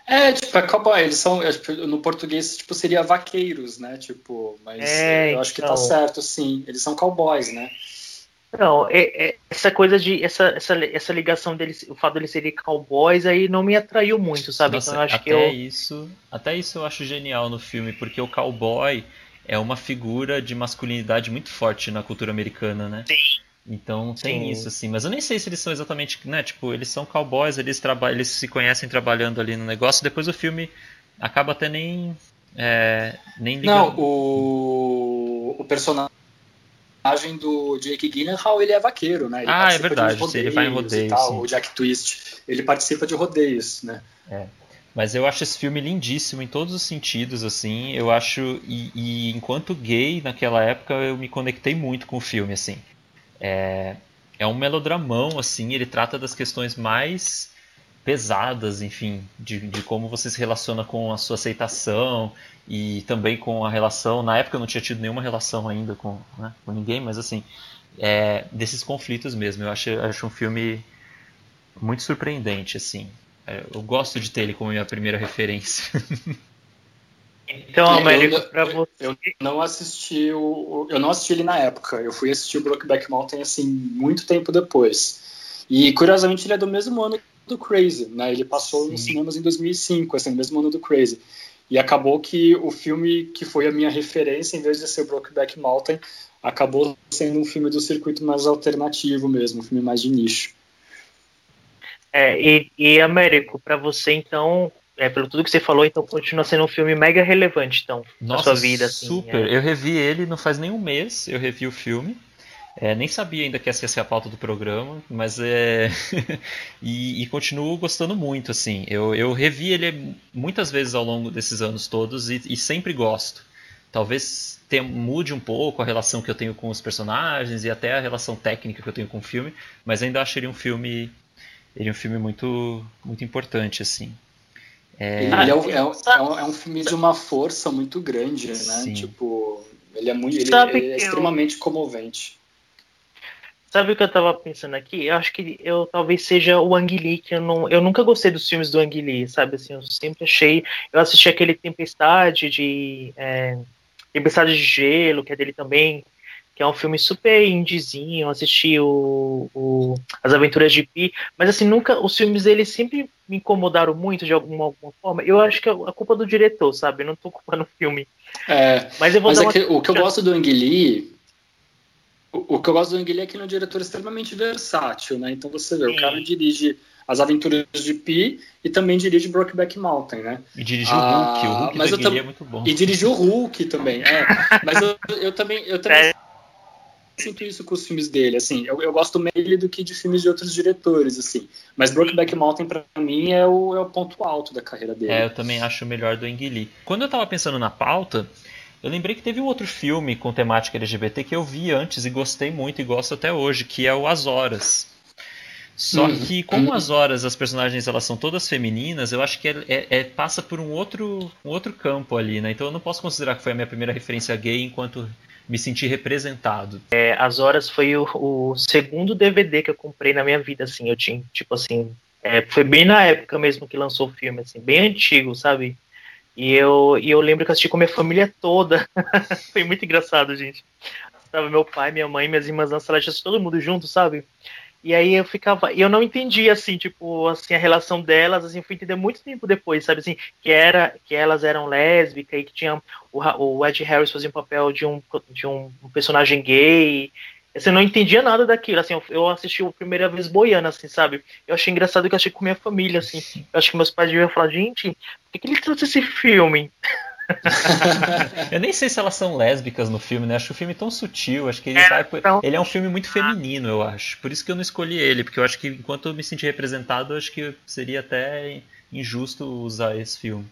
É, tipo, é cowboy, eles são, é, tipo, no português, tipo, seria vaqueiros, né, tipo, mas é, eu acho que tá então... certo, sim, eles são cowboys, né. Não, é, é, essa coisa de, essa, essa, essa ligação deles, o fato deles serem cowboys aí não me atraiu muito, sabe, Nossa, então eu acho até que eu... isso, até isso eu acho genial no filme, porque o cowboy é uma figura de masculinidade muito forte na cultura americana, né. Sim. Então tem Sim. isso, assim. Mas eu nem sei se eles são exatamente, né? Tipo, eles são cowboys, eles, trabalham, eles se conhecem trabalhando ali no negócio. Depois o filme acaba até nem. É, nem ligando. Não, o, o personagem do Jake Gyllenhaal, ele é vaqueiro, né? Ele ah, é verdade. Ele vai em rodeio. O Jack Twist, ele participa de rodeios, né? É. Mas eu acho esse filme lindíssimo em todos os sentidos, assim. Eu acho. E, e enquanto gay, naquela época, eu me conectei muito com o filme, assim. É, é um melodramão, assim, ele trata das questões mais pesadas, enfim, de, de, como você se relaciona com a sua aceitação e também com a relação. Na época eu não tinha tido nenhuma relação ainda com, né, com ninguém, mas assim, é, desses conflitos mesmo. Eu acho, acho um filme muito surpreendente, assim. É, eu gosto de ter ele como minha primeira referência. Então, Américo, para você. Eu não assisti o, eu não assisti ele na época. Eu fui assistir o Brokeback Mountain assim muito tempo depois. E curiosamente ele é do mesmo ano do Crazy, né? Ele passou Sim. nos cinemas em 2005, assim, no mesmo ano do Crazy. E acabou que o filme que foi a minha referência, em vez de ser Brokeback Mountain, acabou sendo um filme do circuito mais alternativo mesmo, um filme mais de nicho. É, e, e Américo, para você então, é, pelo tudo que você falou, então continua sendo um filme mega relevante, então, Nossa, na sua vida. Assim, super. É. Eu revi ele não faz nem um mês, eu revi o filme. É, nem sabia ainda que essa ia ser a pauta do programa, mas é. e, e, continuo gostando muito, assim. Eu, eu revi ele muitas vezes ao longo desses anos todos e, e sempre gosto. Talvez tenha, mude um pouco a relação que eu tenho com os personagens e até a relação técnica que eu tenho com o filme, mas ainda acho ele um filme. Ele é um filme muito, muito importante, assim. É... Ele, é, é, é, um, é, um, filme de uma força muito grande, né? Sim. Tipo, ele é muito, ele, ele é extremamente eu... comovente. Sabe o que eu tava pensando aqui? Eu acho que eu talvez seja o Ang Lee, que eu, não, eu nunca gostei dos filmes do Ang Lee, sabe? Assim, eu sempre achei. Eu assisti aquele Tempestade de. É, Tempestade de Gelo, que é dele também, que é um filme super indizinho, assisti o, o, As Aventuras de Pi, mas assim, nunca, os filmes dele sempre me incomodaram muito de alguma, alguma forma. Eu acho que é a culpa do diretor, sabe? Eu não tô culpando o filme. É, mas eu vou mas dar é uma... que, o que eu gosto do Ang Lee, o, o, que eu gosto do Ang Lee é que ele é um diretor extremamente versátil, né? Então você vê, Sim. o cara dirige As Aventuras de Pi e também dirige Brokeback Mountain, né? E dirigiu ah, o Hulk, o Hulk mas Lee é muito bom. E dirigiu o Hulk também, é. mas eu, eu também... Eu também é sinto isso com os filmes dele, assim, eu, eu gosto dele do que de filmes de outros diretores, assim, mas Brokeback Mountain para mim é o, é o ponto alto da carreira dele. É, eu também acho o melhor do Ang Lee. Quando eu tava pensando na pauta, eu lembrei que teve um outro filme com temática LGBT que eu vi antes e gostei muito e gosto até hoje, que é o As Horas. Só uhum. que como as horas as personagens elas são todas femininas, eu acho que é, é, é, passa por um outro, um outro campo ali, né? Então eu não posso considerar que foi a minha primeira referência gay enquanto me senti representado. É, As Horas foi o, o, segundo DVD que eu comprei na minha vida, assim, eu tinha, tipo assim, é, foi bem na época mesmo que lançou o filme, assim, bem antigo, sabe? E eu, e eu lembro que eu assisti com a minha família toda. foi muito engraçado, gente. Tava meu pai, minha mãe, minhas irmãs na sala, todo mundo junto, sabe? E aí eu ficava, eu não entendia assim, tipo, assim a relação delas, assim, fui entender muito tempo depois, sabe assim, que era que elas eram lésbicas e que tinha o, o Ed Harris fazia um papel de um de um, um personagem gay. Assim, eu não entendia nada daquilo, assim, eu, eu assisti a primeira vez boiando, assim, sabe? Eu achei engraçado que eu achei com minha família, assim. Eu acho que meus pais deviam falar, gente, por que, que ele trouxe esse filme? eu nem sei se elas são lésbicas no filme, né? Acho o filme tão sutil. Acho que ele, é, então... ele é um filme muito feminino, eu acho. Por isso que eu não escolhi ele, porque eu acho que enquanto eu me senti representado, acho que seria até injusto usar esse filme.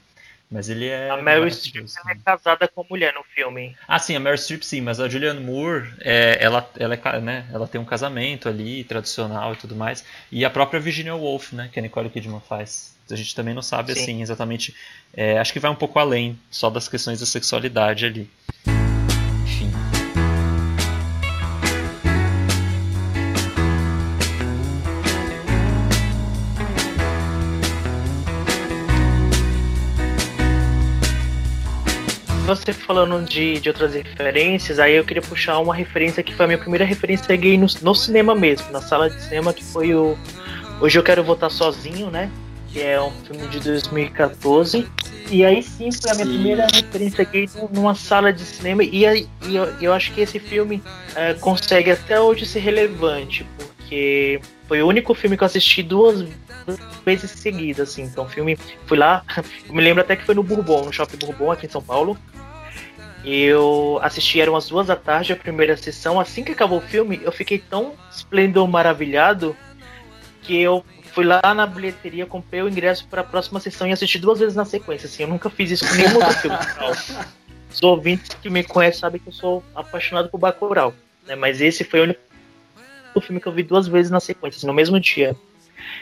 Mas ele é. A Meryl Streep é casada com mulher no filme. Ah, sim, a Meryl Streep sim, mas a Julianne Moore, é, ela, ela, é, né, ela tem um casamento ali, tradicional e tudo mais. E a própria Virginia Woolf, né, que a Nicole Kidman faz. A gente também não sabe Sim. assim exatamente. É, acho que vai um pouco além só das questões da sexualidade ali. Você falando de, de outras referências, aí eu queria puxar uma referência que foi a minha primeira referência gay no, no cinema mesmo, na sala de cinema, que foi o Hoje Eu Quero Votar Sozinho, né? Que é um filme de 2014. E aí sim foi a minha sim. primeira referência gay numa sala de cinema. E, aí, e eu, eu acho que esse filme é, consegue até hoje ser relevante, porque foi o único filme que eu assisti duas vezes seguidas, assim. Então, o filme, fui lá, eu me lembro até que foi no Bourbon, no Shopping Bourbon, aqui em São Paulo. Eu assisti, eram as duas da tarde, a primeira sessão. Assim que acabou o filme, eu fiquei tão esplendor maravilhado que eu fui lá na bilheteria, comprei o ingresso para a próxima sessão e assisti duas vezes na sequência. Assim, eu nunca fiz isso com nenhum outro filme. Os ouvintes que me conhecem sabem que eu sou apaixonado por Bacurau, né? Mas esse foi o único filme que eu vi duas vezes na sequência, no mesmo dia.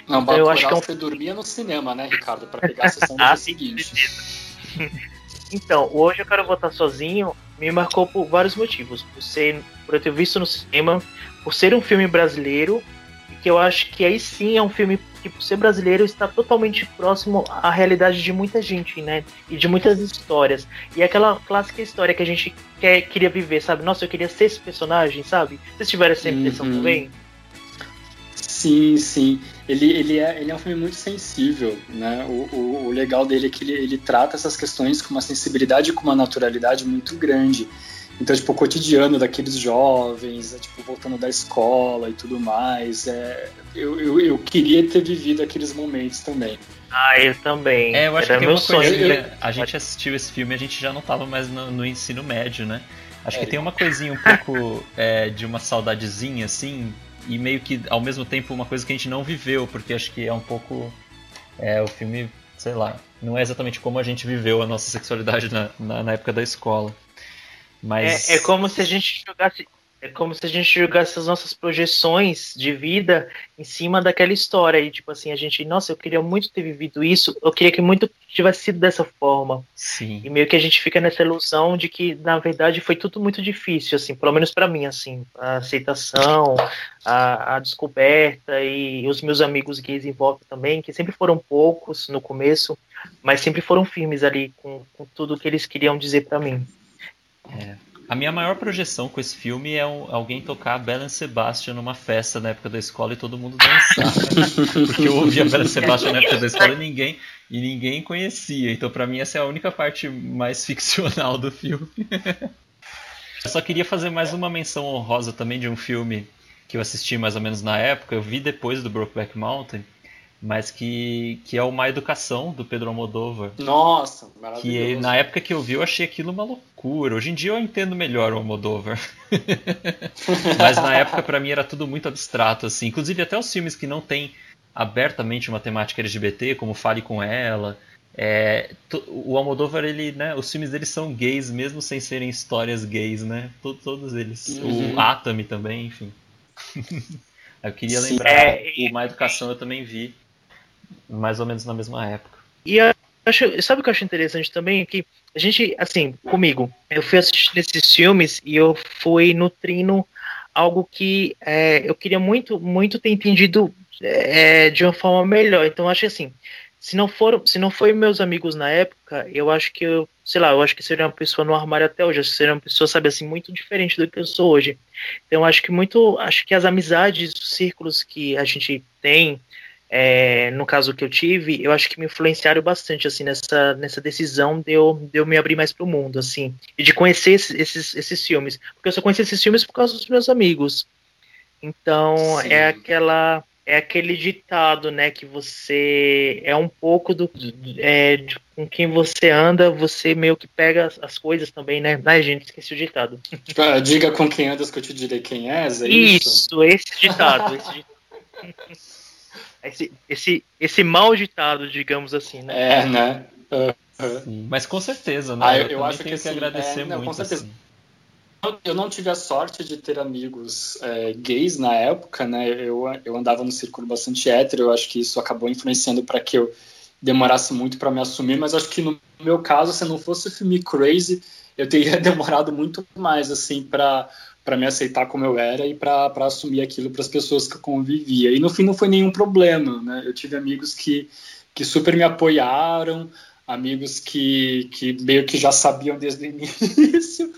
Não, então, eu acho que é um... você dormia no cinema, né, Ricardo, para pegar a sessão do ah, seguinte. Então, hoje eu quero votar sozinho me marcou por vários motivos. Por, ser, por eu ter visto no cinema, por ser um filme brasileiro, que eu acho que aí sim é um filme que, por ser brasileiro, está totalmente próximo à realidade de muita gente, né? E de muitas histórias. E é aquela clássica história que a gente quer, queria viver, sabe? Nossa, eu queria ser esse personagem, sabe? Vocês tiveram essa impressão uhum. também? Sim, sim. Ele, ele, é, ele é um filme muito sensível, né? O, o, o legal dele é que ele, ele trata essas questões com uma sensibilidade e com uma naturalidade muito grande. Então, tipo, o cotidiano daqueles jovens, é, tipo, voltando da escola e tudo mais. É, eu, eu, eu, queria ter vivido aqueles momentos também. Ah, eu também. É, eu acho Era que tem uma coisa. Eu, a gente assistiu esse filme, a gente já não estava mais no, no, ensino médio, né? Acho é. que tem uma coisinha um pouco é, de uma saudadezinha, assim, e meio que ao mesmo tempo uma coisa que a gente não viveu, porque acho que é um pouco. É, o filme, sei lá, não é exatamente como a gente viveu a nossa sexualidade na, na, na época da escola. Mas... É, é como se a gente jogasse é como se a gente jogasse as nossas projeções de vida em cima daquela história. E, tipo assim, a gente, nossa, eu queria muito ter vivido isso, eu queria que muito tivesse sido dessa forma. Sim. E meio que a gente fica nessa ilusão de que, na verdade, foi tudo muito difícil, assim, pelo menos para mim, assim, a aceitação, a, a, descoberta e os meus amigos gays em volta também, que sempre foram poucos no começo, mas sempre foram firmes ali com, com tudo que eles queriam dizer para mim. É. A minha maior projeção com esse filme é um, alguém tocar Belen Sebastian numa festa na época da escola e todo mundo dançar. Porque eu ouvia Belen Sebastian na época da escola e ninguém, e ninguém conhecia. Então, para mim, essa é a única parte mais ficcional do filme. eu só queria fazer mais uma menção honrosa também de um filme que eu assisti mais ou menos na época. Eu vi depois do Brokeback Mountain mas que, que é uma educação do Pedro Almodóvar. Nossa, maravilhoso. Que na época que eu vi eu achei aquilo uma loucura. Hoje em dia eu entendo melhor o Almodóvar. mas na época para mim era tudo muito abstrato assim. Inclusive até os filmes que não têm abertamente uma temática LGBT, como Fale com ela, é, o Almodóvar, ele, né, os filmes dele são gays, mesmo sem serem histórias gays, né? Todos, todos eles. Uhum. O Atami também, enfim. eu queria Sim, lembrar, é... Uma Educação eu também vi mais ou menos na mesma época. E acho, sabe o que eu acho interessante também? Que a gente, assim, comigo, eu fui assistir esses filmes e eu fui nutrindo algo que é, eu queria muito, muito ter entendido é, de uma forma melhor. Então, acho assim, se não for, se não foi meus amigos na época, eu acho que eu, sei lá, eu acho que seria uma pessoa no armário até hoje, que seria uma pessoa, sabe assim, muito diferente do que eu sou hoje. Então, acho que muito, acho que as amizades, os círculos que a gente tem, é, no caso que eu tive, eu acho que me influenciaram bastante, assim, nessa, nessa decisão de eu, de eu me abrir mais para o mundo, assim, e de conhecer esses, esses, esses filmes. Porque eu só conheci esses filmes por causa dos meus amigos. Então, Sim. é aquela é aquele ditado, né, que você é um pouco do é, de, com quem você anda, você meio que pega as, as coisas também, né? Ai, gente, esqueci o ditado. Ah, diga com quem andas que eu te direi quem és, é isso? Isso, esse ditado, esse ditado. esse, esse, esse mal ditado, digamos assim, né? É, né? Uhum. Mas com certeza, né? Ah, eu, eu, eu acho que, que agradecer é, não, muito. Com certeza. Assim. Eu não tive a sorte de ter amigos é, gays na época, né? Eu, eu andava no círculo bastante hétero, eu acho que isso acabou influenciando para que eu demorasse muito para me assumir, mas acho que no meu caso, se não fosse o filme Crazy, eu teria demorado muito mais, assim, para para me aceitar como eu era e para assumir aquilo para as pessoas que eu convivia. E no fim não foi nenhum problema, né? Eu tive amigos que, que super me apoiaram, amigos que, que meio que já sabiam desde o início,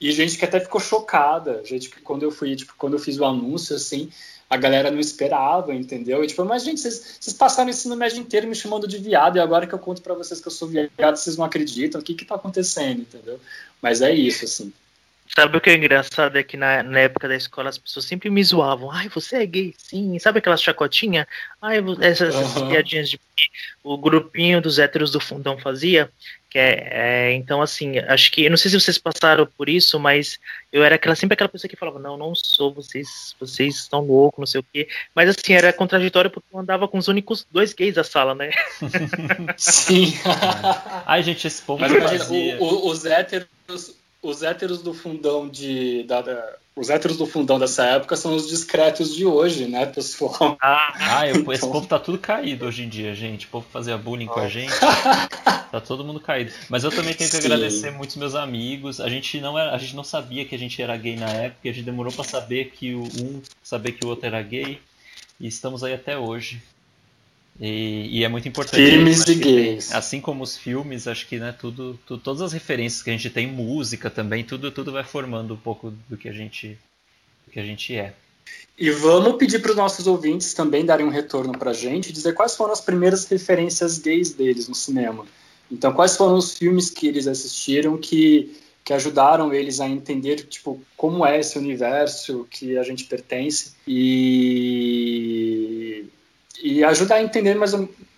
e gente que até ficou chocada, gente que quando eu fui, tipo, quando eu fiz o anúncio, assim, a galera não esperava, entendeu? E tipo, mas gente, vocês, passaram o ensino médio inteiro me chamando de viado, e agora que eu conto para vocês que eu sou viado, vocês não acreditam, o que que tá acontecendo, entendeu? Mas é isso, assim. Sabe o que é engraçado? É que na, na, época da escola as pessoas sempre me zoavam. Ai, você é gay? Sim. Sabe aquelas chacotinhas? Ai, essas, essas uhum. piadinhas de o grupinho dos héteros do fundão fazia. Que é, é, então, assim, acho que. Eu não sei se vocês passaram por isso, mas eu era aquela, sempre aquela pessoa que falava: Não, não sou, vocês, vocês estão loucos, não sei o quê. Mas, assim, era contraditório porque eu andava com os únicos dois gays da sala, né? Sim. Ai, gente, esse povo. Mas imagina, o, o, os héteros os héteros do fundão de. Da, da, os héteros do fundão dessa época são os discretos de hoje, né, pessoal? Ah, ah eu, então... esse povo tá tudo caído hoje em dia, gente. O povo fazia bullying com a gente. tá todo mundo caído. Mas eu também tenho que Sim. agradecer muitos meus amigos. A gente não era, a gente não sabia que a gente era gay na época, a gente demorou para saber que o um saber que o outro era gay. E estamos aí até hoje. E, e, é muito importante. Filmes e gays. Assim como os filmes, acho que né, tudo, tudo, todas as referências que a gente tem, música também, tudo, tudo vai formando um pouco do que a gente, do que a gente é. E vamos pedir para os nossos ouvintes também darem um retorno para a gente, dizer quais foram as primeiras referências gays deles no cinema. Então, quais foram os filmes que eles assistiram que, que ajudaram eles a entender tipo como é esse universo que a gente pertence e e ajudar a entender mais,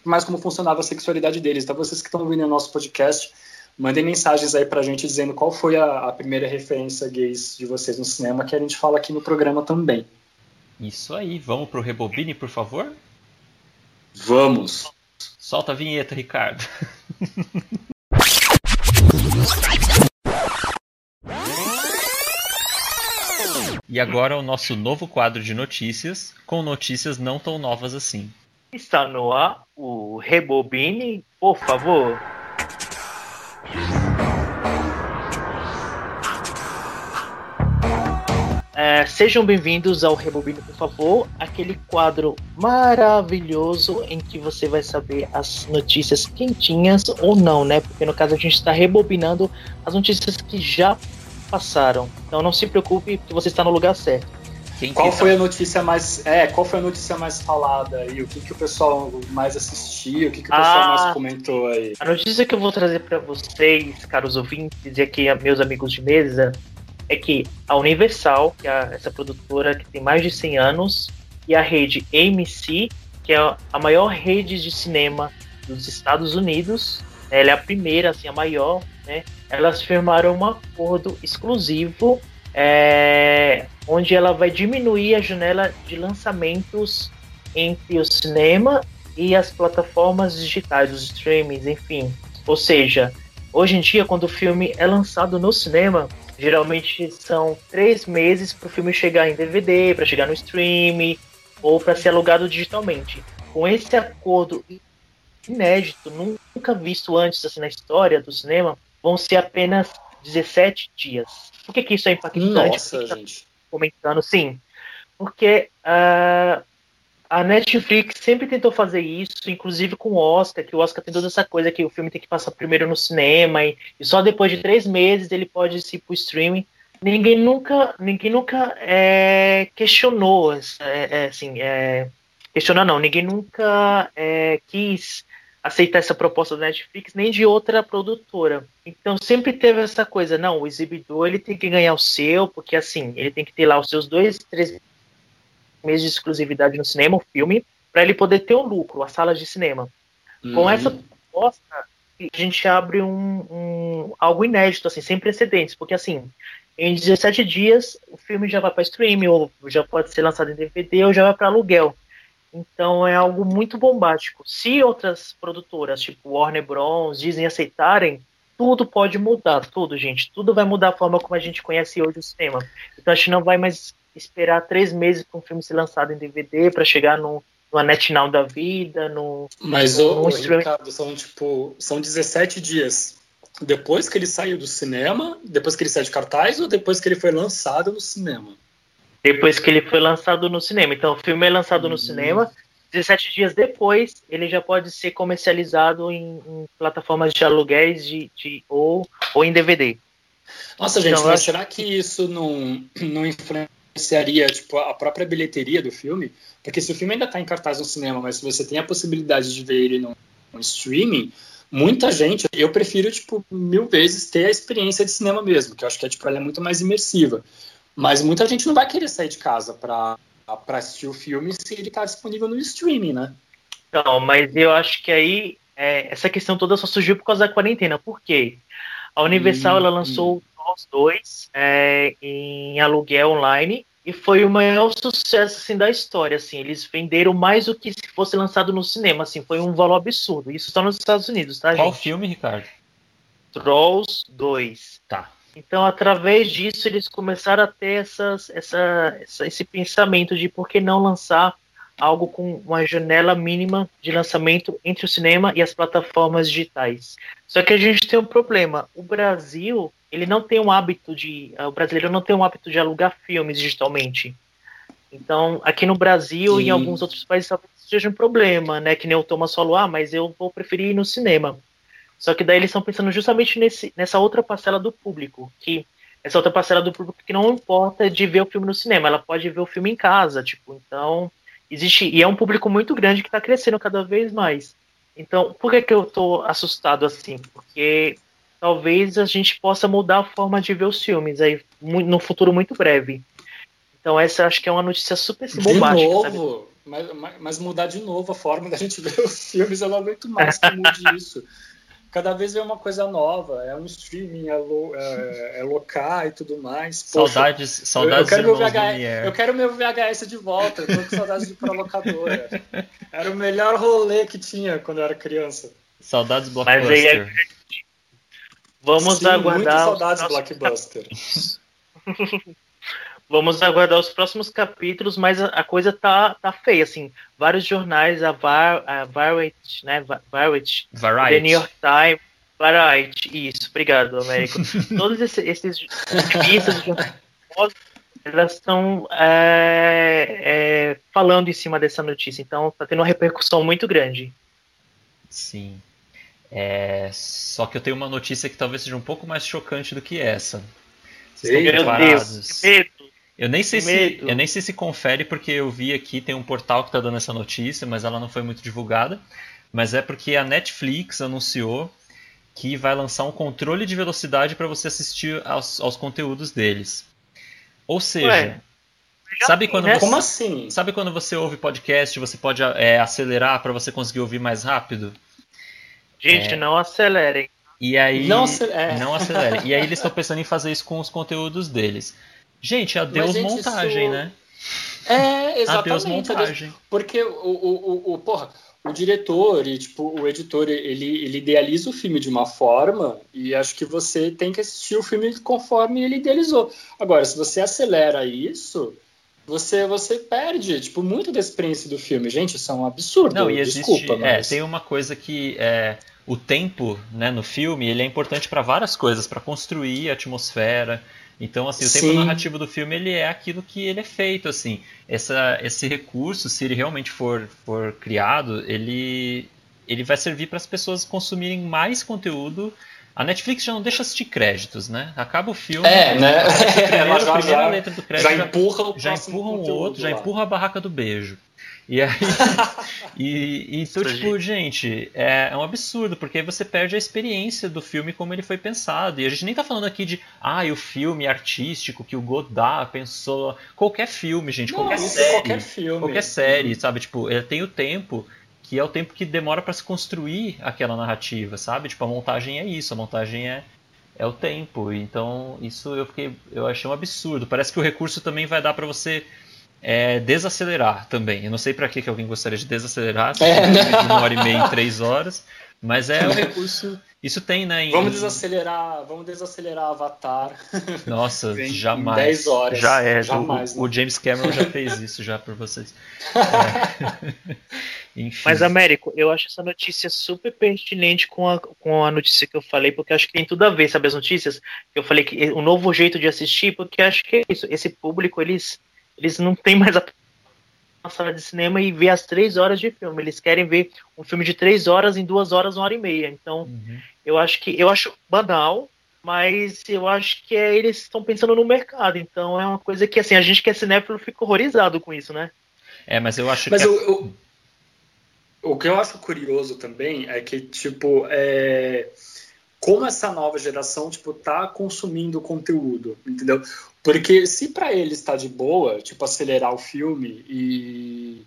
mais como funcionava a sexualidade deles. Então, vocês que estão ouvindo o nosso podcast, mandem mensagens aí pra gente dizendo qual foi a, a, primeira referência gays de vocês no cinema, que a gente fala aqui no programa também. Isso aí, vamos pro Rebobine, por favor? Vamos! Solta a vinheta, Ricardo. E agora o nosso novo quadro de notícias, com notícias não tão novas assim. Está no ar o Rebobine, por favor. É, sejam bem-vindos ao Rebobine, por favor, aquele quadro maravilhoso em que você vai saber as notícias quentinhas ou não, né? Porque no caso a gente está rebobinando as notícias que já passaram. Então não se preocupe que você está no lugar certo. Quem qual foi a notícia mais é qual foi a notícia mais falada aí? O que, que o pessoal mais assistiu? O que, que o pessoal ah, mais comentou aí? A notícia que eu vou trazer para vocês caros ouvintes e aqui meus amigos de mesa é que a Universal que é essa produtora que tem mais de 100 anos e a rede AMC que é a maior rede de cinema dos Estados Unidos ela é a primeira assim a maior né elas firmaram um acordo exclusivo é, onde ela vai diminuir a janela de lançamentos entre o cinema e as plataformas digitais, os streamings, enfim. Ou seja, hoje em dia, quando o filme é lançado no cinema, geralmente são três meses para o filme chegar em DVD, para chegar no streaming ou para ser alugado digitalmente. Com esse acordo inédito, nunca visto antes assim, na história do cinema, vão ser apenas 17 dias. Por que, que isso é impactante? Nossa, gente. Tá comentando, sim. Porque uh, a Netflix sempre tentou fazer isso, inclusive com o Oscar, que o Oscar tem toda essa coisa que o filme tem que passar primeiro no cinema e, e só depois de três meses ele pode ir para o streaming. Ninguém nunca, ninguém nunca é, questionou, é, é, assim, é, questionar não, ninguém nunca é, quis aceitar essa proposta da Netflix nem de outra produtora. Então sempre teve essa coisa, não, o exibidor ele tem que ganhar o seu, porque assim, ele tem que ter lá os seus dois, três meses de exclusividade no cinema, o filme, para ele poder ter um lucro, as salas de cinema. Uhum. Com essa proposta, a gente abre um, um, algo inédito, assim, sem precedentes, porque assim, em 17 dias o filme já vai para streaming, ou já pode ser lançado em DVD, ou já vai para aluguel. Então é algo muito bombástico. Se outras produtoras, tipo Warner Bros, Disney aceitarem, tudo pode mudar, tudo, gente. Tudo vai mudar a forma como a gente conhece hoje o cinema. Então a gente não vai mais esperar três meses para um filme ser lançado em DVD para chegar no, no NetNow da vida, no. Mas no, o, Ricardo, são tipo, são 17 dias. Depois que ele saiu do cinema, depois que ele saiu de cartaz ou depois que ele foi lançado no cinema? Depois que ele foi lançado no cinema. Então, o filme é lançado uhum. no cinema, 17 dias depois, ele já pode ser comercializado em, em plataformas de aluguéis de, de, ou, ou em DVD. Nossa, gente, então, mas será que isso não, não influenciaria tipo, a própria bilheteria do filme? Porque se o filme ainda está em cartaz no cinema, mas se você tem a possibilidade de ver ele no, no streaming, muita gente, eu prefiro, tipo, mil vezes ter a experiência de cinema mesmo, que eu acho que é, tipo, ela é muito mais imersiva. Mas muita gente não vai querer sair de casa para assistir o filme se ele está disponível no streaming, né? Não, mas eu acho que aí é, essa questão toda só surgiu por causa da quarentena. Por quê? A Universal hum, ela lançou hum. os dois é, em aluguel online e foi o maior sucesso assim, da história. Assim, eles venderam mais do que se fosse lançado no cinema. Assim, foi um valor absurdo. Isso só nos Estados Unidos, tá, Qual gente? filme, Ricardo? Trolls 2. Tá. Então, através disso, eles começaram a ter essas, essa, essa, esse pensamento de por que não lançar algo com uma janela mínima de lançamento entre o cinema e as plataformas digitais. Só que a gente tem um problema. O Brasil, ele não tem um hábito de. O brasileiro não tem um hábito de alugar filmes digitalmente. Então, aqui no Brasil e em alguns outros países talvez seja um problema, né? Que nem o Thomas falou, ah, mas eu vou preferir ir no cinema. Só que daí eles estão pensando justamente nesse, nessa outra parcela do público, que essa outra parcela do público que não importa de ver o filme no cinema, ela pode ver o filme em casa, tipo, então existe e é um público muito grande que está crescendo cada vez mais. Então, por que, que eu estou assustado assim? Porque talvez a gente possa mudar a forma de ver os filmes aí no futuro muito breve. Então essa acho que é uma notícia super de bombástica. novo, mas, mas, mudar de novo a forma da gente ver os filmes, eu não aguento mais que mude isso cada vez é uma coisa nova, é um streaming, é, lo, é, é local e tudo mais. Poxa, saudades, saudades eu, eu, quero meu VHS, eu quero meu VHS de volta, eu tô com saudades de ir pra locadora. Era o melhor rolê que tinha quando eu era criança. Saudades Blockbuster. Mas aí, vamos Sim, aguardar. saudades Blockbuster. Vamos aguardar os próximos capítulos, mas a, a, coisa tá, tá feia, assim. Vários jornais, a, Var, a Variety, né? Variety, Variety. The New York Times, Variety, isso, obrigado, Américo. Todos esses, esses revistas, elas estão é, é, falando em cima dessa notícia, então tá tendo uma repercussão muito grande. Sim. É, só que eu tenho uma notícia que talvez seja um pouco mais chocante do que essa. Vocês Meu Deus, que medo. Eu nem sei se eu nem sei se confere porque eu vi aqui tem um portal que está dando essa notícia, mas ela não foi muito divulgada. Mas é porque a Netflix anunciou que vai lançar um controle de velocidade para você assistir aos, aos, conteúdos deles. Ou seja, Ué, sabe quando você, como assim? Sabe quando você ouve podcast, você pode é, acelerar para você conseguir ouvir mais rápido? Gente, é... não acelerem. E aí não, é. não acelerem. E aí eles estão pensando em fazer isso com os conteúdos deles. Gente, adeus Mas, gente, montagem, isso... né? É, exatamente. Adeus montagem. Porque o, o, o, o, porra, o diretor e tipo, o editor, ele, ele idealiza o filme de uma forma e acho que você tem que assistir o filme conforme ele idealizou. Agora, se você acelera isso, você você perde, tipo, muito da experiência do filme. Gente, isso é um absurdo. Não, e existe, Desculpa, é, mas... é, tem uma coisa que é, o tempo, né, no filme, ele é importante para várias coisas, para construir a atmosfera, então, assim, o tempo Sim. narrativo do filme ele é aquilo que ele é feito, assim. Essa, esse recurso, se ele realmente for, for criado, ele, ele vai servir para as pessoas consumirem mais conteúdo. A Netflix já não deixa assistir créditos, né? Acaba o filme. É, né? Primeiro, já, primeira já, letra do crédito já empurra o já empurra um outro, lá. já empurra a barraca do beijo. E aí. e, então, tipo, gente, é, é, um absurdo, porque aí você perde a experiência do filme como ele foi pensado. E a gente nem tá falando aqui de, ah, o filme artístico que o Godard pensou. Qualquer filme, gente, Não, qualquer série. Qualquer filme. Qualquer série, uhum. sabe? Tipo, ele tem o tempo que é o tempo que demora para se construir aquela narrativa, sabe? Tipo, a montagem é isso, a montagem é, é o tempo. Então, isso eu fiquei, eu achei um absurdo. Parece que o recurso também vai dar para você é desacelerar também. Eu não sei para que, que alguém gostaria de desacelerar, é, de uma hora e meia três horas, mas é um recurso. Isso tem, né? Em... Vamos desacelerar, vamos desacelerar Avatar. Nossa, em, jamais. Em 10 horas. Já é. Jamais, o, o, James Cameron já fez isso já por vocês. É. Enfim. Mas, Américo, eu acho essa notícia super pertinente com a, com a notícia que eu falei, porque acho que tem tudo a ver, sabe, as notícias? Eu falei que o um novo jeito de assistir, porque acho que é isso. Esse público, eles eles não têm mais a sala de cinema e ver as três horas de filme. Eles querem ver um filme de três horas em duas horas, uma hora e meia. Então, uhum. eu acho que eu acho banal, mas eu acho que é, eles estão pensando no mercado. Então, é uma coisa que assim a gente que é cinéfilo fica horrorizado com isso, né? É, mas eu acho mas que. Mas eu, eu, o que eu acho curioso também é que, tipo, é, como essa nova geração, tipo, tá consumindo conteúdo, entendeu? Porque se para eles está de boa, tipo, acelerar o filme e,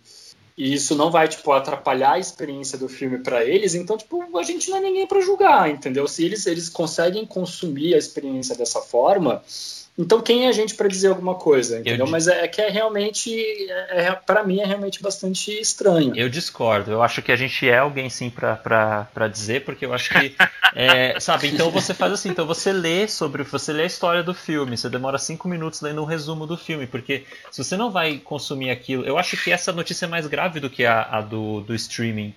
e, isso não vai, tipo, atrapalhar a experiência do filme para eles, então, tipo, a gente não é ninguém para julgar, entendeu? Se eles, eles conseguem consumir a experiência dessa forma, então, quem é a gente para dizer alguma coisa, entendeu? Eu, Mas é, é, que é realmente, é, é para mim, é realmente bastante estranho. Eu discordo. Eu acho que a gente é alguém sim para dizer, porque eu acho que, é, sabe? Então você faz assim, então você lê sobre, você lê a história do filme, você demora cinco minutos lendo um resumo do filme, porque se você não vai consumir aquilo, eu acho que essa notícia é mais grave do que a, a do, do streaming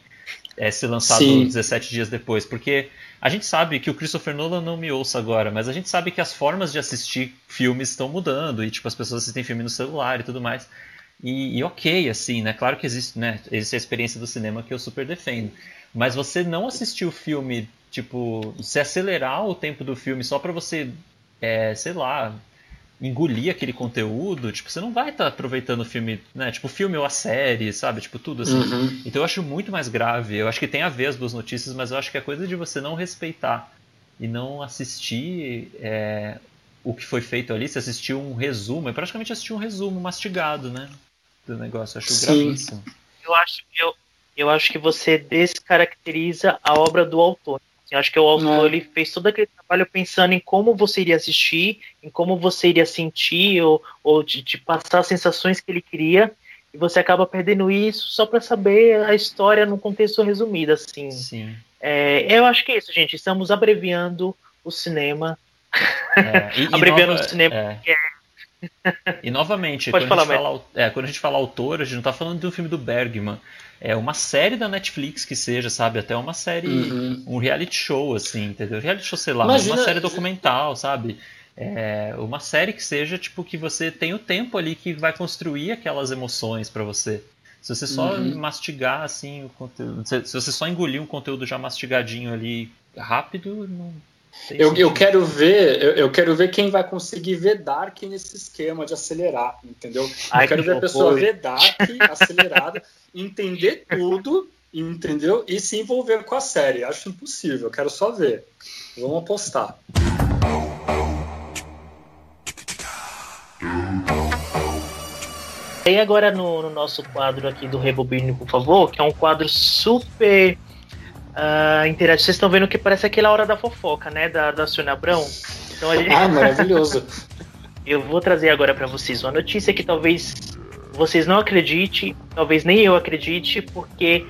é, ser lançado sim. 17 dias depois, porque a gente sabe que o Christopher Nolan não me ouça agora, mas a gente sabe que as formas de assistir filmes estão mudando e tipo as pessoas assistem filme no celular e tudo mais. E, e, ok, assim, né? Claro que existe, né? Existe a experiência do cinema que eu super defendo. Mas você não assistir o filme, tipo, se acelerar o tempo do filme só para você, é, sei lá, engolir aquele conteúdo, tipo, você não vai estar tá aproveitando o filme, né? Tipo, o filme ou a série, sabe? Tipo, tudo assim. Uhum. Então eu acho muito mais grave. Eu acho que tem a ver as duas notícias, mas eu acho que é coisa de você não respeitar e não assistir é, o que foi feito ali. Se assistir um resumo, é praticamente assistir um resumo mastigado, né? Do negócio. Eu acho Sim. gravíssimo. Eu acho, eu, eu acho que você descaracteriza a obra do autor. Eu acho que o autor é. ele fez todo aquele trabalho pensando em como você iria assistir, em como você iria sentir, ou, ou de, de passar as sensações que ele queria, e você acaba perdendo isso só para saber a história num contexto resumido, assim. Sim. É, eu acho que é isso, gente. Estamos abreviando o cinema. É, e, abreviando nova, o cinema. É. E novamente, quando, falar, a fala, é, quando, a gente fala autor, a gente não está falando de um filme do Bergman é uma série da Netflix que seja, sabe? Até uma série, uhum. um reality show, assim, entendeu? Reality show, sei lá, Imagina... uma série documental, sabe? É uma série que seja, tipo, que você tem o tempo ali que vai construir aquelas emoções para você. Se você só uhum. mastigar, assim, o conteúdo. Se você só engolir um conteúdo já mastigadinho ali rápido, não eu, eu, quero ver, eu, eu, quero ver quem vai conseguir ver Dark nesse esquema de acelerar, entendeu? Ai, eu quero que ver a pessoa ver Dark acelerada, entender tudo, entendeu? E se envolver com a série. Acho impossível, eu quero só ver. Vamos apostar. E agora no, no nosso quadro aqui do Rebobine, por favor, que é um quadro super uh, interativo. Vocês estão vendo que parece aquela hora da fofoca, né? Da, da Sônia Abrão. Então, gente... Ah, maravilhoso. eu vou trazer agora para vocês uma notícia que talvez vocês não acreditem, talvez nem eu acredite, porque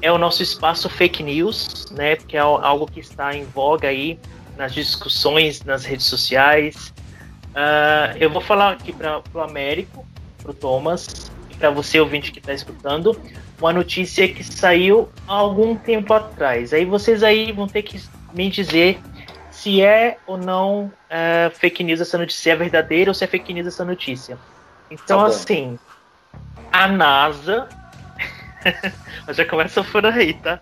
é o nosso espaço fake news, né? Porque é algo que está em voga aí nas discussões nas redes sociais. Uh, eu vou falar aqui para o Américo, para o Thomas e para você ouvinte que está escutando uma notícia que saiu há algum tempo atrás. Aí vocês aí vão ter que me dizer se é ou não uh, fake news essa notícia, se é verdadeira ou se é fake news essa notícia. Então, tá assim, a NASA. já começa por aí, tá?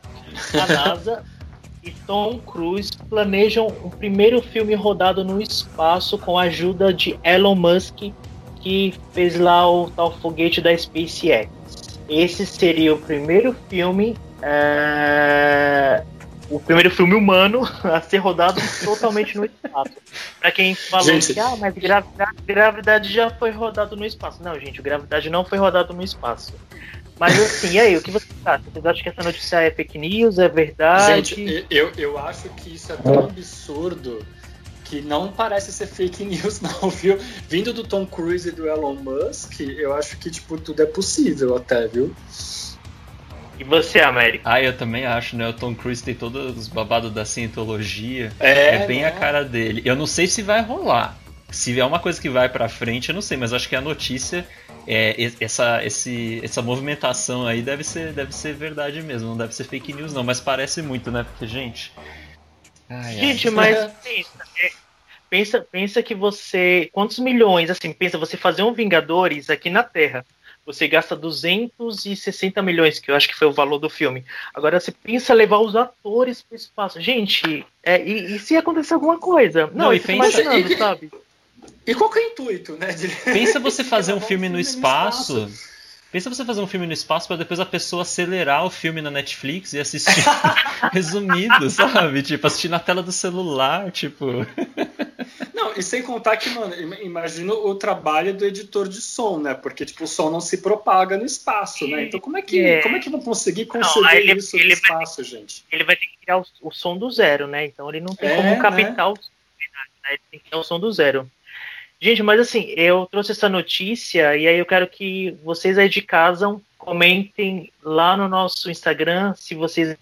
A NASA e Tom Cruise planejam o primeiro filme rodado no espaço com a ajuda de Elon Musk, que fez lá o tal foguete da SpaceX. Esse seria o primeiro filme. É... O primeiro filme humano a ser rodado totalmente no espaço. Pra quem falou gente... que ah, mas gravidade, gravidade já foi rodado no espaço. Não, gente, Gravidade não foi rodado no espaço. Mas assim, e aí, o que você acha? Vocês acham que essa notícia é fake news, é verdade? Gente, eu, eu acho que isso é tão absurdo que não parece ser fake news, não, viu? Vindo do Tom Cruise e do Elon Musk, eu acho que, tipo, tudo é possível até, viu? E você, América? Ah, eu também acho, né? O Tom Cruise tem todos os babados da cientologia. É, é bem a cara dele. Eu não sei se vai rolar. Se é uma coisa que vai pra frente, eu não sei, mas acho que a notícia, é, essa, esse, essa movimentação aí deve ser, deve ser verdade mesmo, não deve ser fake news, não, mas parece muito, né? Porque, gente. Ai, gente, ai. mas pensa, é, Pensa, pensa que você. Quantos milhões, assim, pensa você fazer um Vingadores aqui na Terra. você gasta 260 milhões, que eu acho que foi o valor do filme. Agora você pensa levar os atores para o espaço. Gente, é, e, e, se acontecer alguma coisa? Não, Não e pensa, imaginando, sabe? E qual que é o intuito, né? De... Pensa você fazer um filme no espaço. Pensa você fazer um filme no espaço para depois a pessoa acelerar o filme na Netflix e assistir resumido, sabe? Tipo, assistir na tela do celular, tipo. Não, e sem contar que, mano, imagina o trabalho do editor de som, né? Porque, tipo, o som não se propaga no espaço, né? Então como é que, é. Como é que vão conseguir conceber ele, isso ele no espaço, vai, gente? Ele vai ter que criar o, o, som do zero, né? Então ele não tem é, como captar né? o né? Ele tem que criar o som do zero. Gente, mas assim, eu trouxe essa notícia e aí eu quero que vocês aí de casa comentem lá no nosso Instagram se vocês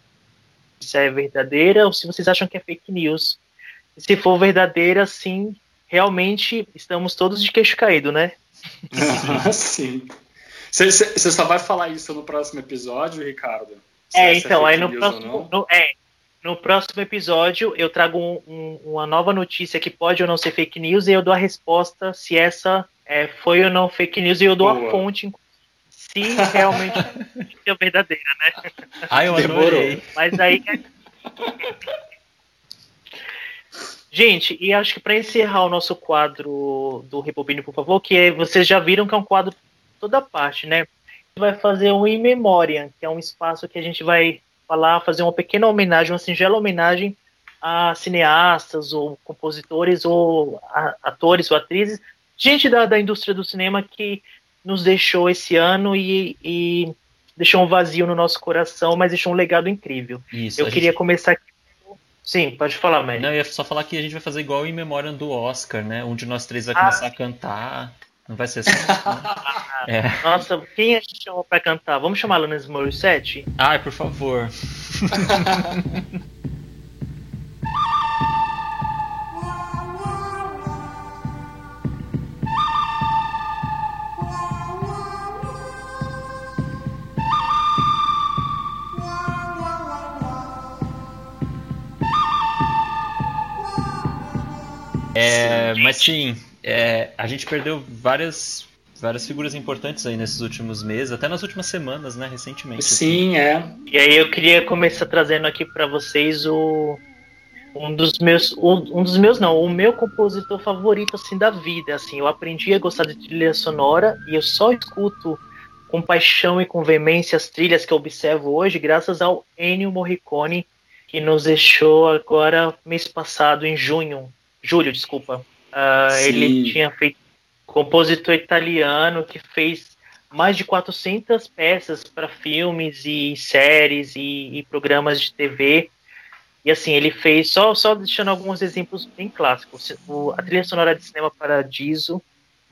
se é verdadeira ou se vocês acham que é fake news. E se for verdadeira, sim, realmente estamos todos de queixo caído, né? Sim. Você só vai falar isso no próximo episódio, Ricardo? é, então, é aí no próximo. No, é, no próximo episódio, eu trago um, um, uma nova notícia que pode ou não ser fake news e eu dou a resposta se essa é, foi ou não fake news e eu dou Boa. a fonte se realmente é verdadeira, né? Ah, eu adorei. Mas aí. Gente, e acho que para encerrar o nosso quadro do Repopine, por favor, que é, vocês já viram que é um quadro toda parte, né? vai fazer um In Memoriam, que é um espaço que a gente vai falar, fazer uma pequena homenagem, uma singela homenagem a cineastas ou compositores ou atores ou atrizes, gente da, da indústria do cinema que nos deixou esse ano e, e, deixou um vazio no nosso coração, mas deixou um legado incrível. Isso, eu queria gente... começar aqui. Sim, pode falar, Mary. Não, eu ia só falar que a gente vai fazer igual em memória do Oscar, né? Um de nós três vai ah. começar a cantar. Não vai ser assim. é. Nossa, quem a gente chamou pra cantar? Vamos chamar a Alanis Morissette? Ai, por favor. É, mas sim, é, a gente perdeu várias várias figuras importantes aí nesses últimos meses, até nas últimas semanas, né, recentemente. Sim, assim. é. E aí eu queria começar trazendo aqui para vocês o um dos meus um, um, dos meus não, o meu compositor favorito assim da vida, assim, eu aprendi a gostar de trilha sonora e eu só escuto com paixão e com veemência as trilhas que eu observo hoje graças ao Ennio Morricone que nos deixou agora mês passado em junho, julho, desculpa. Uh, ele tinha feito compositor italiano que fez mais de 400 peças para filmes e séries e, e, programas de TV. E assim, ele fez, só, só deixando alguns exemplos bem clássicos, o, a trilha sonora de Cinema Paradiso,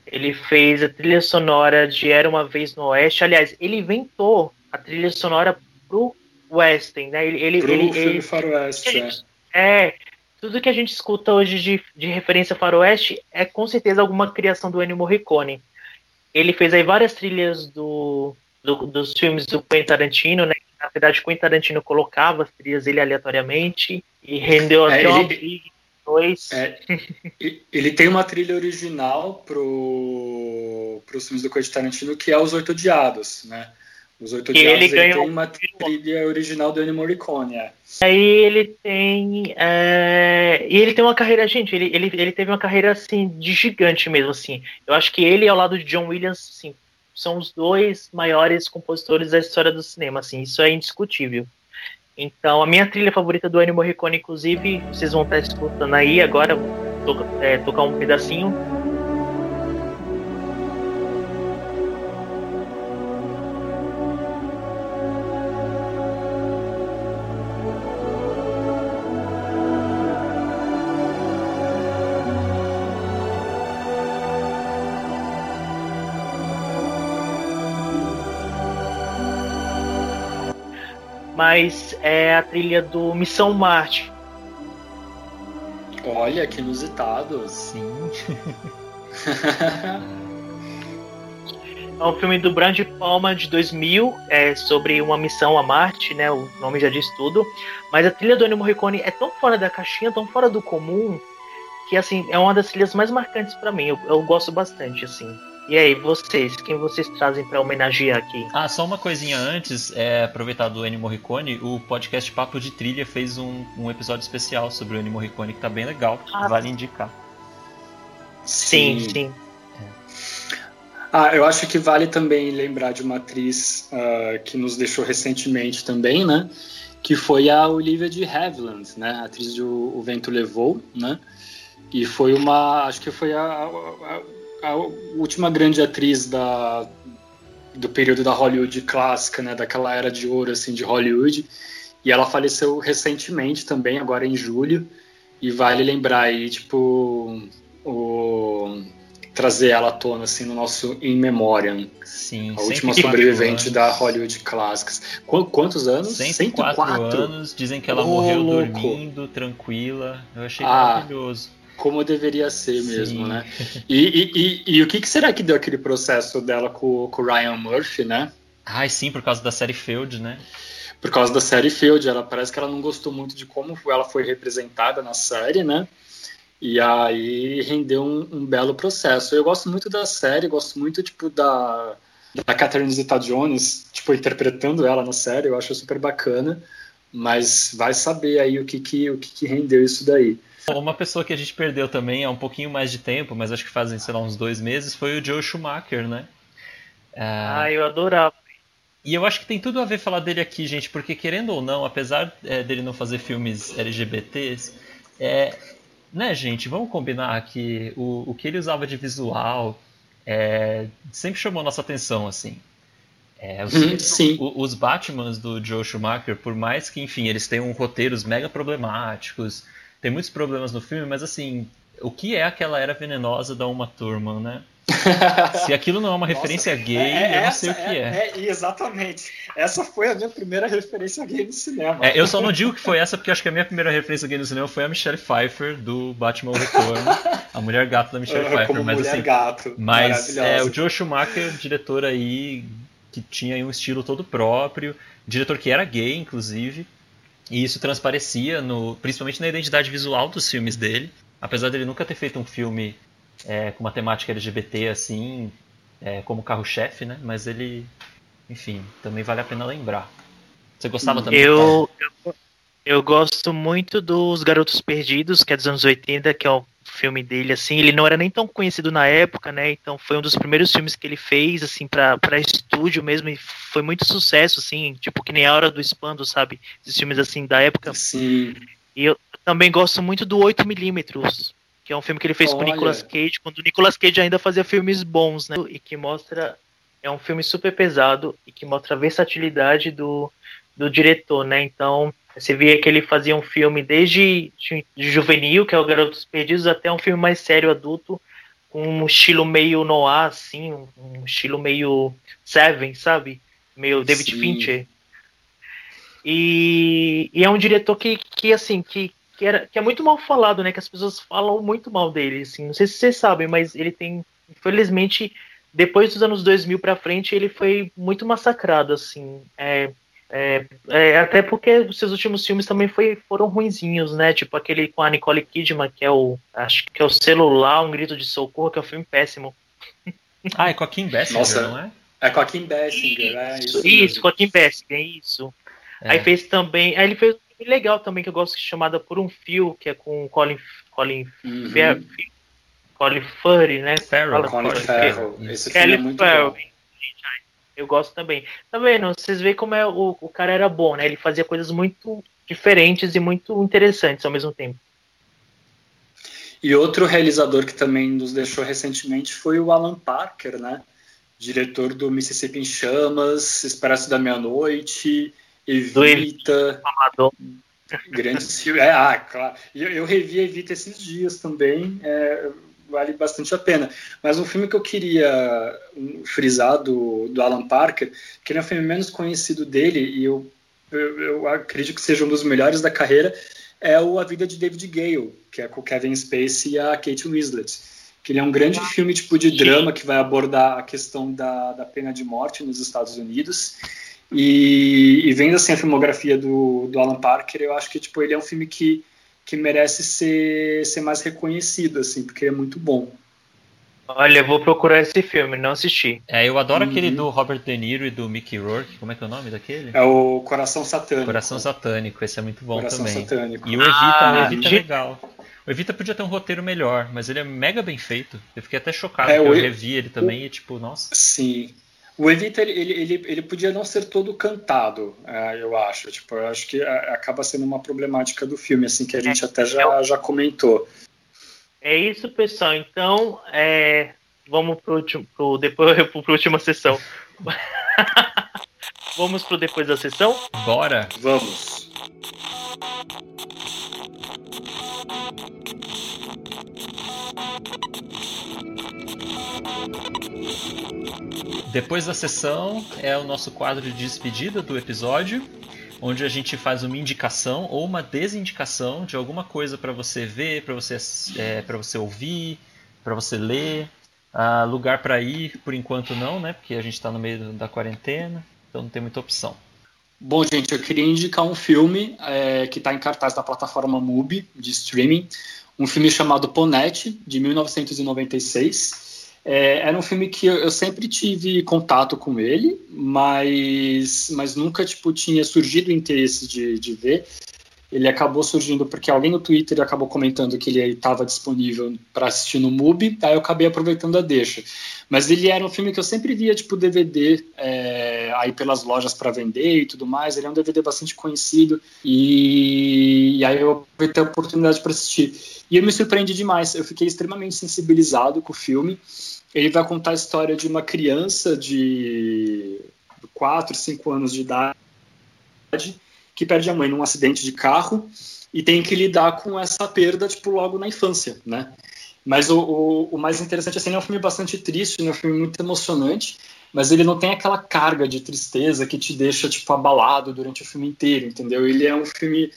ele fez a trilha sonora de Era Uma Vez no Oeste, aliás, ele inventou a trilha sonora pro Western, né? Ele, ele, pro ele, filme ele, Faroeste, é. é tudo que a gente escuta hoje de, de referência faroeste é com certeza alguma criação do Ennio Morricone. Ele fez aí várias trilhas do, do, dos filmes do Quentin Tarantino, né? Na verdade, Quentin Tarantino colocava as trilhas dele aleatoriamente e rendeu é, até uma briga dois. É, ele tem uma trilha original pro, os filmes do Quentin Tarantino que é Os Oito Odiados, né? Os Oito Dias ele, ele tem uma trilha original do Ennio Morricone, é. Aí ele tem. É... E ele tem uma carreira, gente, ele, ele, ele teve uma carreira assim de gigante mesmo, assim. Eu acho que ele, ao lado de John Williams, assim, são os dois maiores compositores da história do cinema, assim, isso é indiscutível. Então, a minha trilha favorita do Ennio Morricone, inclusive, vocês vão estar escutando aí agora, vou é, tocar um pedacinho, mas é a trilha do Missão Marte. Olha, que inusitado. Sim. é um filme do Brand Palma de 2000, é sobre uma missão a Marte, né? O nome já diz tudo. Mas a trilha do Ennio Morricone é tão fora da caixinha, tão fora do comum, que assim é uma das trilhas mais marcantes para mim. Eu, eu, gosto bastante, assim. E aí, vocês, quem vocês trazem para homenagear aqui? Ah, só uma coisinha antes, é, aproveitar do Ennio Morricone, o podcast Papo de Trilha fez um, um episódio especial sobre o Ennio Morricone que tá bem legal, ah. vale indicar. Sim, sim. sim. Ah, eu acho que vale também lembrar de uma atriz uh, que nos deixou recentemente também, né? Que foi a Olivia de Havilland, né? A atriz de O Vento Levou, né? E foi uma, acho que foi a, a, a última grande atriz da, do período da Hollywood clássica, né? Daquela era de ouro, assim, de Hollywood. E ela faleceu recentemente também, agora em julho. E vale lembrar aí, tipo, o trazer ela à tona assim no nosso In Memoriam. Sim, a última sobrevivente anos. da Hollywood Clássicas. Qu quantos anos? 104, 104 anos. Dizem que ela oh, morreu louco. dormindo, tranquila. Eu achei ah, maravilhoso. Como deveria ser mesmo, Sim. né? E, e, e, e, o que, que, será que deu aquele processo dela com, com o Ryan Murphy, né? Ai, sim, por causa da série Field, né? Por causa da série Field, ela parece que ela não gostou muito de como ela foi representada na série, né? E aí rendeu um, um, belo processo. Eu gosto muito da série, gosto muito tipo da da Catherine Zeta-Jones, tipo interpretando ela na série, eu acho super bacana. Mas vai saber aí o que que o que, que rendeu isso daí. Uma pessoa que a gente perdeu também há um pouquinho mais de tempo, mas acho que fazem, sei lá, uns dois meses, foi o Joe Schumacher, né? Ah, ah eu adorava. E eu acho que tem tudo a ver falar dele aqui, gente, porque querendo ou não, apesar é, dele não fazer filmes LGBTs, é, né, gente, vamos combinar que o, o que ele usava de visual é, sempre chamou nossa atenção, assim. É, os, hum, sim. os Batmans do Joe Schumacher, por mais que, enfim, eles tenham roteiros mega problemáticos, tem muitos problemas no filme, mas assim, o que é aquela era venenosa da Uma Thurman, né? Se aquilo não é uma referência Nossa, gay, é, eu não sei o que é, é. é. Exatamente. Essa foi a minha primeira referência gay no cinema. É, eu só não digo que foi essa, porque acho que a minha primeira referência gay no cinema foi a Michelle Pfeiffer, do Batman Retorno. a mulher gato da Michelle Pfeiffer. Como mas, mulher assim, gato. Mas é, o Joe Schumacher, diretor aí, que tinha um estilo todo próprio, diretor que era gay, inclusive. E isso transparecia, no, principalmente na identidade visual dos filmes dele. Apesar dele nunca ter feito um filme é, com uma temática LGBT assim, é, como carro-chefe, né? Mas ele, enfim, também vale a pena lembrar. Você gostava também? Eu, eu, eu gosto muito dos Garotos Perdidos, que é dos anos 80, que é o filme dele, assim, ele não era nem tão conhecido na época, né, então foi um dos primeiros filmes que ele fez, assim, pra, pra estúdio mesmo, e foi muito sucesso, assim, tipo, que nem A Hora do Espando, sabe, esses filmes, assim, da época. Sim. E eu também gosto muito do 8mm, que é um filme que ele fez Olha. com o Nicolas Cage, quando o Nicolas Cage ainda fazia filmes bons, né? E que mostra. É um filme super pesado e que mostra a versatilidade do, do diretor, né? Então, você via que ele fazia um filme desde de juvenil, que é o Garotos Perdidos, até um filme mais sério, adulto, com um estilo meio noir, assim, um estilo meio Seven, sabe? Meio David Sim. Fincher. E, e, é um diretor que, que assim, que, que, era, que é muito mal falado, né? Que as pessoas falam muito mal dele, assim. Não sei se vocês sabem, mas ele tem, infelizmente, depois dos anos 2000 para frente, ele foi muito massacrado, assim. É, é, é, até porque os seus últimos filmes também foi, foram ruinzinhos, né? Tipo aquele com a Nicole Kidman, que é o. Acho que é o celular, um grito de socorro, que é um filme péssimo. Ah, é com a Kim Basinger, Nossa, não é? É com a Kim Basinger, é isso. Isso, com a Kim Basinger, é isso. É. Aí fez também. Aí ele fez legal também que eu gosto chamada Por um Fio, que é com Colin Colin uhum. Fer, Colin Furry, né? Farrell, Colin Farrell. Esse filme é muito Farrell. bom. Eu gosto também. Tá vendo? Vocês veem como é o, o cara era bom, né? Ele fazia coisas muito diferentes e muito interessantes ao mesmo tempo. E outro realizador que também nos deixou recentemente foi o Alan Parker, né? Diretor do Mississippi em Chamas, Expresso da Meia-Noite, Evita. Grandes filmes. É, ah, claro. Eu, eu revi Evita esses dias também. É, vale bastante a pena. Mas um filme que eu queria frisar do, do Alan Parker, que ele é um filme menos conhecido dele, e eu, eu, eu, acredito que seja um dos melhores da carreira, é o A Vida de David Gale, que é com o Kevin Spacey e a Kate Winslet. Que ele é um grande filme tipo de drama que vai abordar a questão da, da pena de morte nos Estados Unidos. E, e, vendo assim a filmografia do, do Alan Parker, eu acho que tipo ele é um filme que, que merece ser, ser mais reconhecido assim, porque ele é muito bom. Olha, eu vou procurar esse filme, não assisti. É, eu adoro uhum. aquele do Robert De Niro e do Mickey Rourke. Como é que é o nome daquele? É o Coração Satânico. Coração Satânico, esse é muito bom Coração também. Satânico. E o Evita, ah, o Evita é legal. O Evita podia ter um roteiro melhor, mas ele é mega bem feito. Eu fiquei até chocado é, eu revi ele também o... e tipo, nossa. Sim. O Evita, ele, ele, ele, podia não ser todo cantado, é, eu acho. Tipo, eu acho que é, acaba sendo uma problemática do filme, assim, que a gente até já, já comentou. É isso, pessoal. Então, é, vamos pro, pro depois pro última sessão. vamos pro depois da sessão? Bora. Vamos. Depois da sessão é o nosso quadro de despedida do episódio onde a gente faz uma indicação ou uma desindicação de alguma coisa para você ver, para você, é, para você ouvir, para você ler. Ah, lugar para ir, por enquanto não, né? Porque a gente está no meio da quarentena, então não tem muita opção. Bom, gente, eu queria indicar um filme é, que está em cartaz na plataforma MUBI de streaming, um filme chamado Ponete, de 1996. É, era um filme que eu, sempre tive contato com ele, mas, mas nunca tipo, tinha surgido o interesse de, de ver. Ele acabou surgindo porque alguém no Twitter acabou comentando que ele estava disponível para assistir no MUBI, aí eu acabei aproveitando a deixa. Mas ele era um filme que eu sempre via, tipo, DVD é, aí pelas lojas para vender e tudo mais. Ele é um DVD bastante conhecido e, e aí eu aproveitei a oportunidade para assistir. E eu me surpreendi demais, eu fiquei extremamente sensibilizado com o filme. Ele vai contar a história de uma criança de 4, 5 anos de idade que perde a mãe num acidente de carro e tem que lidar com essa perda tipo logo na infância, né? Mas o, o, o mais interessante assim, é um filme bastante triste, é um filme muito emocionante, mas ele não tem aquela carga de tristeza que te deixa tipo abalado durante o filme inteiro, entendeu? Ele é um filme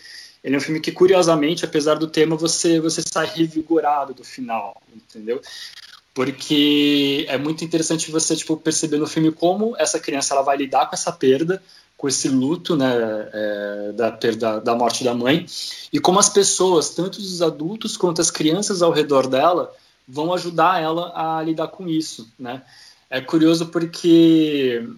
ele é um filme que curiosamente, apesar do tema, você você sai revigorado do final, entendeu? Porque é muito interessante você tipo perceber no filme como essa criança ela vai lidar com essa perda com esse luto né é, da perda da morte da mãe e como as pessoas tanto os adultos quanto as crianças ao redor dela vão ajudar ela a lidar com isso né. É curioso porque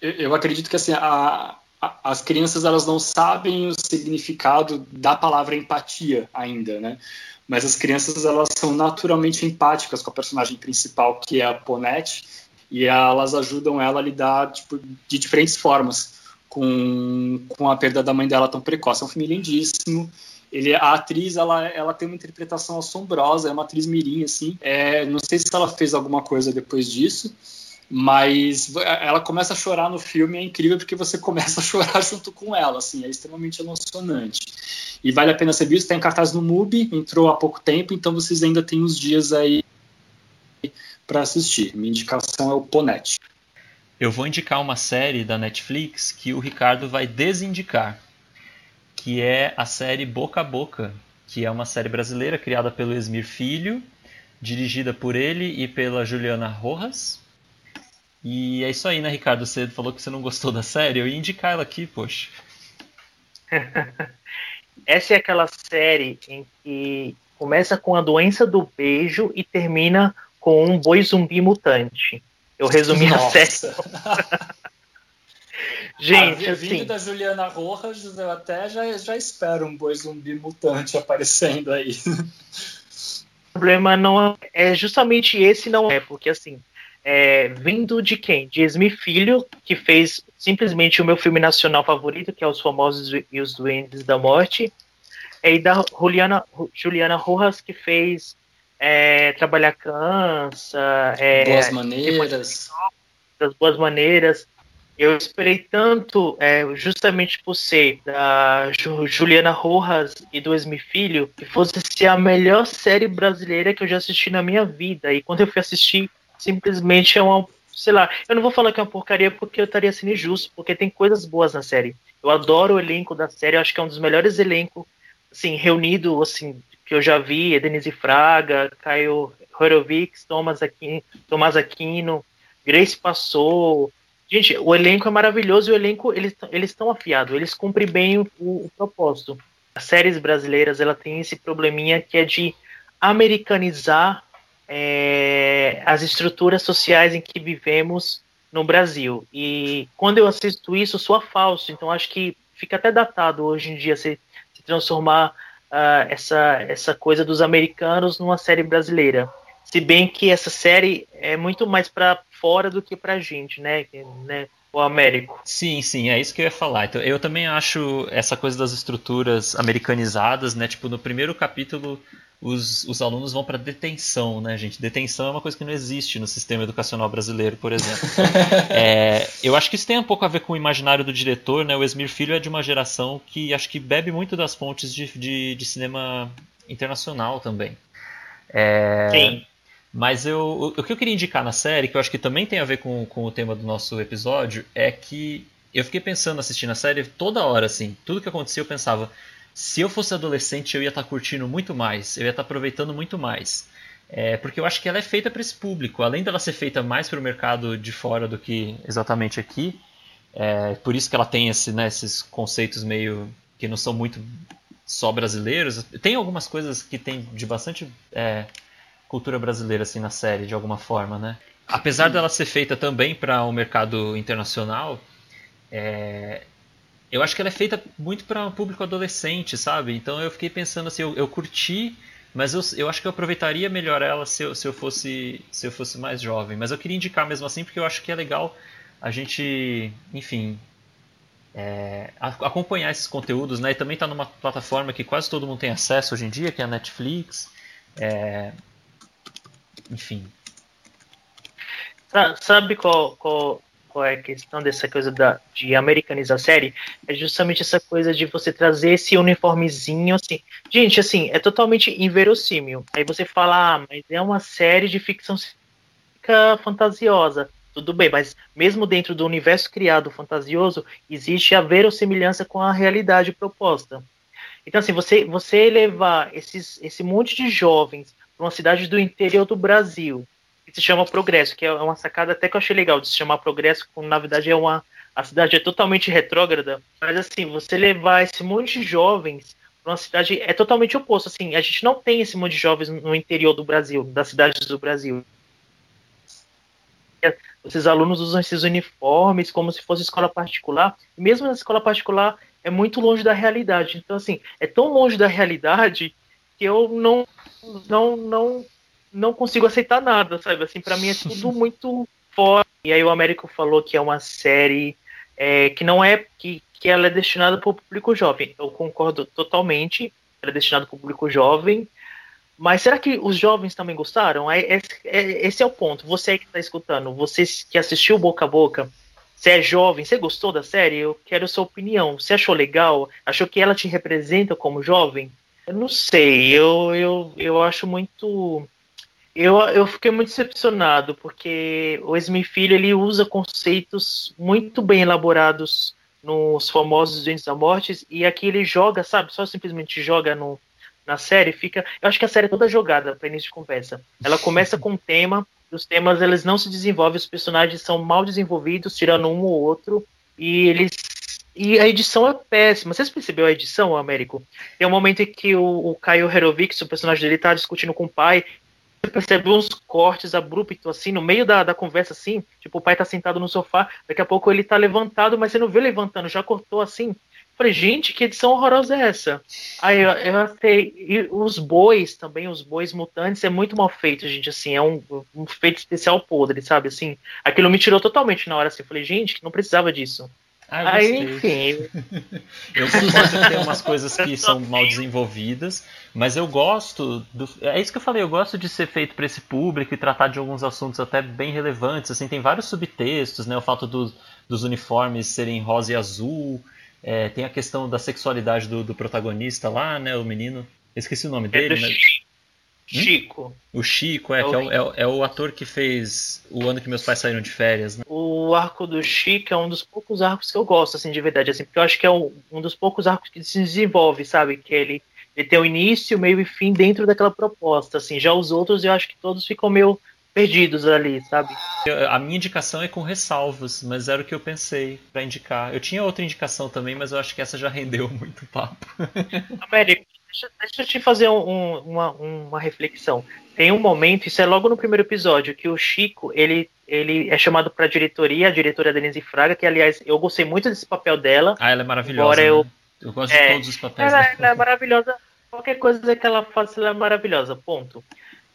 eu acredito que assim a, a, as crianças elas não sabem o significado da palavra empatia ainda né mas as crianças elas são naturalmente empáticas com a personagem principal, que é a Ponette, e elas ajudam ela a lidar tipo, de diferentes formas com, com a perda da mãe dela tão precoce. É um filme lindíssimo. Ele, a atriz ela, ela tem uma interpretação assombrosa, é uma atriz mirim, assim. É, não sei se ela fez alguma coisa depois disso, mas ela começa a chorar no filme, é incrível porque você começa a chorar junto com ela, assim, é extremamente emocionante. E vale a pena ser visto, está em cartaz no MUBI, entrou há pouco tempo, então vocês ainda têm uns dias aí para assistir. Minha indicação é o Ponete. Eu vou indicar uma série da Netflix que o Ricardo vai desindicar, que é a série Boca a Boca, que é uma série brasileira criada pelo Esmir Filho, dirigida por ele e pela Juliana Rojas e é isso aí, né, Ricardo? Você falou que você não gostou da série, eu ia indicar ela aqui, poxa. Essa é aquela série em que começa com a doença do beijo e termina com um boi zumbi mutante. Eu resumi Nossa. a série. Gente, ah, vindo assim, da Juliana Rojas, eu até já, já espero um boi zumbi mutante aparecendo aí. O problema não é, é justamente esse, não é, porque assim, é, vindo de quem? De Esmi Filho, que fez simplesmente o meu filme nacional favorito, que é Os Famosos e os Duendes da Morte, e da Juliana, Juliana Rojas, que fez é, Trabalhar Cansa, é, Boas Maneiras. Das Boas Maneiras. Eu esperei tanto, é, justamente por ser da Juliana Rojas e do Esmi Filho, que fosse ser a melhor série brasileira que eu já assisti na minha vida. E quando eu fui assistir, simplesmente é uma. Sei lá, eu não vou falar que é uma porcaria porque eu estaria sendo injusto, porque tem coisas boas na série. Eu adoro o elenco da série, eu acho que é um dos melhores elencos, assim, reunido, assim, que eu já vi, é Denise Fraga, Caio Horowitz, Thomas Aquino, Tomás Aquino, Grace Passou. Gente, o elenco é maravilhoso e o elenco, eles estão afiados, eles cumprem bem o, o, propósito. As séries brasileiras, ela tem esse probleminha que é de americanizar é, as estruturas sociais em que vivemos no Brasil. E quando eu assisto isso, sou falso. Então acho que fica até datado hoje em dia se, se transformar uh, essa, essa coisa dos americanos numa série brasileira. Se bem que essa série é muito mais para fora do que para a gente, né? né? O Américo. Sim, sim, é isso que eu ia falar. Então, eu também acho essa coisa das estruturas americanizadas, né? Tipo, no primeiro capítulo os, os alunos vão para detenção, né, gente? Detenção é uma coisa que não existe no sistema educacional brasileiro, por exemplo. é, eu acho que isso tem um pouco a ver com o imaginário do diretor, né? O Esmir Filho é de uma geração que acho que bebe muito das fontes de, de, de cinema internacional também. É, Sim. Mas eu, o que eu queria indicar na série, que eu acho que também tem a ver com, com o tema do nosso episódio, é que eu fiquei pensando assistindo a série toda hora, assim. Tudo que acontecia eu pensava, se eu fosse adolescente, eu ia estar tá curtindo muito mais, eu ia estar tá aproveitando muito mais. É, porque eu acho que ela é feita para esse público. Além dela ser feita mais para o mercado de fora do que exatamente aqui, é, por isso que ela tem esse, né, esses conceitos meio que não são muito só brasileiros. Tem algumas coisas que tem de bastante é, cultura brasileira assim na série, de alguma forma, né? Apesar dela ser feita também para o um mercado internacional, é, eu acho que ela é feita muito para um público adolescente, sabe? Então eu fiquei pensando assim, eu, eu curti, mas eu, eu acho que eu aproveitaria melhor ela se eu, se eu fosse se eu fosse mais jovem. Mas eu queria indicar mesmo assim porque eu acho que é legal a gente, enfim, é, acompanhar esses conteúdos, né? E também está numa plataforma que quase todo mundo tem acesso hoje em dia, que é a Netflix. É, enfim. Sabe qual, qual, qual é a questão dessa coisa da, de americanizar a série, é justamente essa coisa de você trazer esse uniformezinho, assim. Gente, assim, é totalmente inverossímil. Aí você fala, ah, mas é uma série de ficção fantasiosa. Tudo bem, mas mesmo dentro do universo criado fantasioso, existe a verossimilhança com a realidade proposta. Então, assim, você, você levar esses, esse monte de jovens uma cidade do interior do Brasil, que se chama Progresso, que é uma sacada até que eu achei legal de se chamar Progresso, quando na verdade é uma a cidade é totalmente retrógrada, mas assim, você levar esse monte de jovens para uma cidade é totalmente oposto, assim, a gente não tem esse monte de jovens no interior do Brasil, das cidades do Brasil. Esses alunos usam esses uniformes como se fosse escola particular, e mesmo na escola particular é muito longe da realidade. Então, assim, é tão longe da realidade que eu não, não, não não consigo aceitar nada, sabe? Assim, para mim é tudo muito fora. E aí o Américo falou que é uma série é, que não é que, que ela é destinada para o público jovem. Eu concordo totalmente. Ela é destinada para o público jovem. Mas será que os jovens também gostaram? É, é, é esse é o ponto. Você que está escutando, você que assistiu boca a boca, você é jovem, você gostou da série? Eu quero a sua opinião. Você achou legal? Achou que ela te representa como jovem? Eu não sei. Eu, eu, eu acho muito eu, eu fiquei muito decepcionado, porque o Esme Filho ele usa conceitos muito bem elaborados nos famosos Doentes da Morte, e aqui ele joga, sabe, só simplesmente joga no, na série, fica. Eu acho que a série é toda jogada para início de conversa. Ela começa com um tema, os temas eles não se desenvolvem, os personagens são mal desenvolvidos, tirando um ou outro, e eles. E a edição é péssima. Vocês perceberam a edição, Américo? Tem um momento em que o, o Caio Herovic, o personagem dele, tá discutindo com o pai, percebe uns cortes abruptos, assim, no meio da, da conversa, assim, tipo, o pai tá sentado no sofá, daqui a pouco ele tá levantado, mas você não vê levantando, já cortou assim. Falei, gente, que edição horrorosa é essa? Aí eu, eu e os bois também, os bois mutantes, é muito mal feito, gente, assim, é um, um feito especial podre, sabe, assim, aquilo me tirou totalmente na hora, assim, falei, gente, não precisava disso. Ah, Aí, enfim. eu que tem umas coisas que são mal desenvolvidas, mas eu gosto. Do, é isso que eu falei, eu gosto de ser feito para esse público e tratar de alguns assuntos até bem relevantes. Assim, tem vários subtextos, né? O fato do, dos uniformes serem rosa e azul. É, tem a questão da sexualidade do, do, protagonista lá, né? O menino. Eu esqueci o nome é dele, mas. Chico. Hum? O Chico, é, é, o... É, o, é, o ator que fez o ano que meus pais saíram de férias. Né? O arco do Chico é um dos poucos arcos que eu gosto, assim, de verdade, assim, porque eu acho que é um, um dos poucos arcos que se desenvolve, sabe? Que ele, ele tem o início, meio e fim dentro daquela proposta, assim. Já os outros eu acho que todos ficam meio perdidos ali, sabe? A minha indicação é com ressalvas, mas era o que eu pensei para indicar. Eu tinha outra indicação também, mas eu acho que essa já rendeu muito papo. Américo, deixa, deixa eu te fazer um, uma, uma reflexão. Tem um momento, isso é logo no primeiro episódio, que o Chico, ele, ele é chamado para a diretoria, a diretora Denise Fraga, que aliás, eu gostei muito desse papel dela. Ah, ela é maravilhosa. Né? Eu, eu gosto é, de todos os papéis ela, ela, é maravilhosa. Qualquer coisa que ela faça, ela é maravilhosa. Ponto.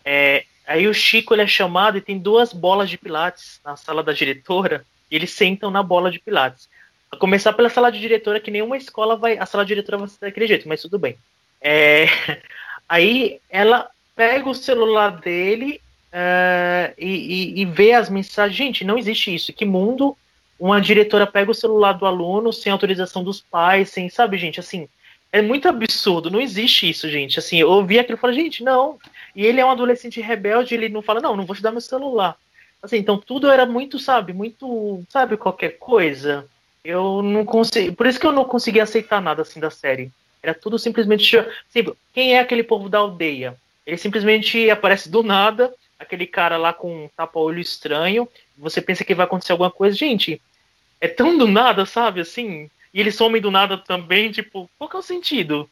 É, aí o Chico ele é chamado e tem duas bolas de pilates na sala da diretora, e eles sentam na bola de pilates. A começar pela sala de diretora, que nenhuma escola vai. A sala de diretora vai ser daquele jeito, mas tudo bem. É, aí ela pega o celular dele uh, e, e, e, vê as mensagens. Gente, não existe isso. Que mundo uma diretora pega o celular do aluno sem autorização dos pais, sem, sabe, gente, assim. É muito absurdo, não existe isso, gente. Assim, eu ouvi aquilo e falei, gente, não. E ele é um adolescente rebelde, ele não fala, não, não vou te dar meu celular. Assim, então tudo era muito, sabe, muito, sabe, qualquer coisa. Eu não consegui. Por isso que eu não consegui aceitar nada assim da série. Era tudo simplesmente. Assim, quem é aquele povo da aldeia? Ele simplesmente aparece do nada, aquele cara lá com um tapa-olho estranho. Você pensa que vai acontecer alguma coisa. Gente, é tão do nada, sabe? Assim. E eles somem do nada também, tipo, qual que é o sentido?